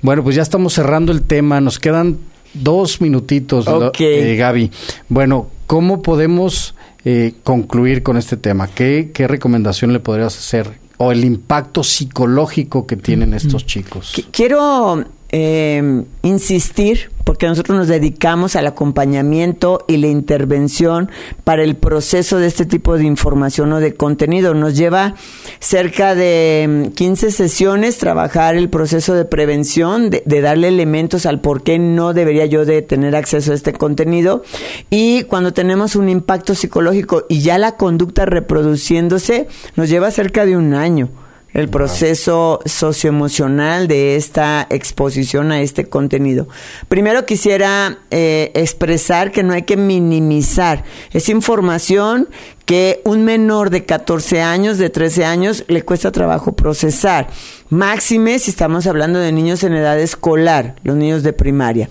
Bueno, pues ya estamos cerrando el tema. Nos quedan dos minutitos, eh, Gaby. Bueno, ¿cómo podemos eh, concluir con este tema? ¿Qué, ¿Qué recomendación le podrías hacer o el impacto psicológico que tienen estos chicos. Quiero eh, insistir, porque nosotros nos dedicamos al acompañamiento y la intervención para el proceso de este tipo de información o de contenido. Nos lleva cerca de 15 mm, sesiones trabajar el proceso de prevención, de, de, darle elementos al por qué no debería yo de tener acceso a este contenido. Y cuando tenemos un impacto psicológico y ya la conducta reproduciéndose, nos lleva cerca de un año el proceso socioemocional de esta exposición a este contenido. Primero quisiera eh, expresar que no hay que minimizar. esa información que un menor de 14 años, de 13 años, le cuesta trabajo procesar. Máxime si estamos hablando de niños en edad escolar, los niños de primaria.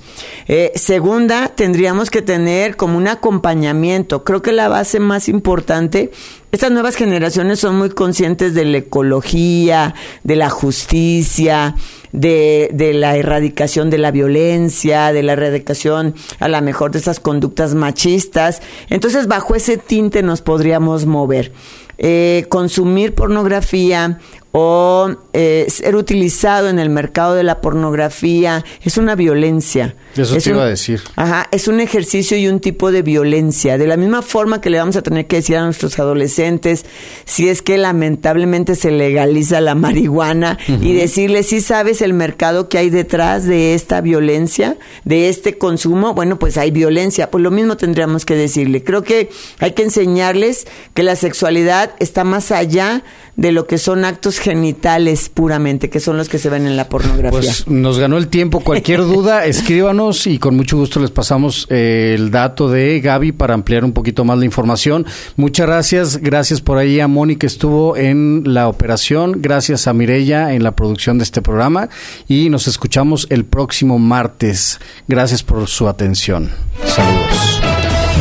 Eh, segunda, tendríamos que tener como un acompañamiento. Creo que la base más importante estas nuevas generaciones son muy conscientes de la ecología, de la justicia, de, de, la erradicación de la violencia, de la erradicación a la mejor de esas conductas machistas. Entonces, bajo ese tinte nos podríamos mover. Eh, consumir pornografía o eh, ser utilizado en el mercado de la pornografía es una violencia. Eso es te iba a decir. Ajá, es un ejercicio y un tipo de violencia. De la misma forma que le vamos a tener que decir a nuestros adolescentes, si es que lamentablemente se legaliza la marihuana y decirles, si sabes el mercado que hay detrás de esta violencia, de este consumo, bueno, pues hay violencia. Pues lo mismo tendríamos que decirle. Creo que hay que enseñarles que la sexualidad está más allá de lo que son actos genitales puramente, que son los que se ven en la pornografía. Pues nos ganó el tiempo. Cualquier duda, escríbanos y con mucho gusto les pasamos eh, el dato de Gaby para ampliar un poquito más la información. Muchas gracias. Gracias por ahí a Moni que estuvo en la operación. Gracias a Mirella en la producción de este programa. Y nos escuchamos el próximo martes. Gracias por su atención. Saludos.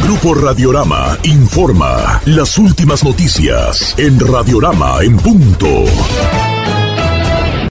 Grupo Radiorama informa las últimas noticias en Radiorama en punto.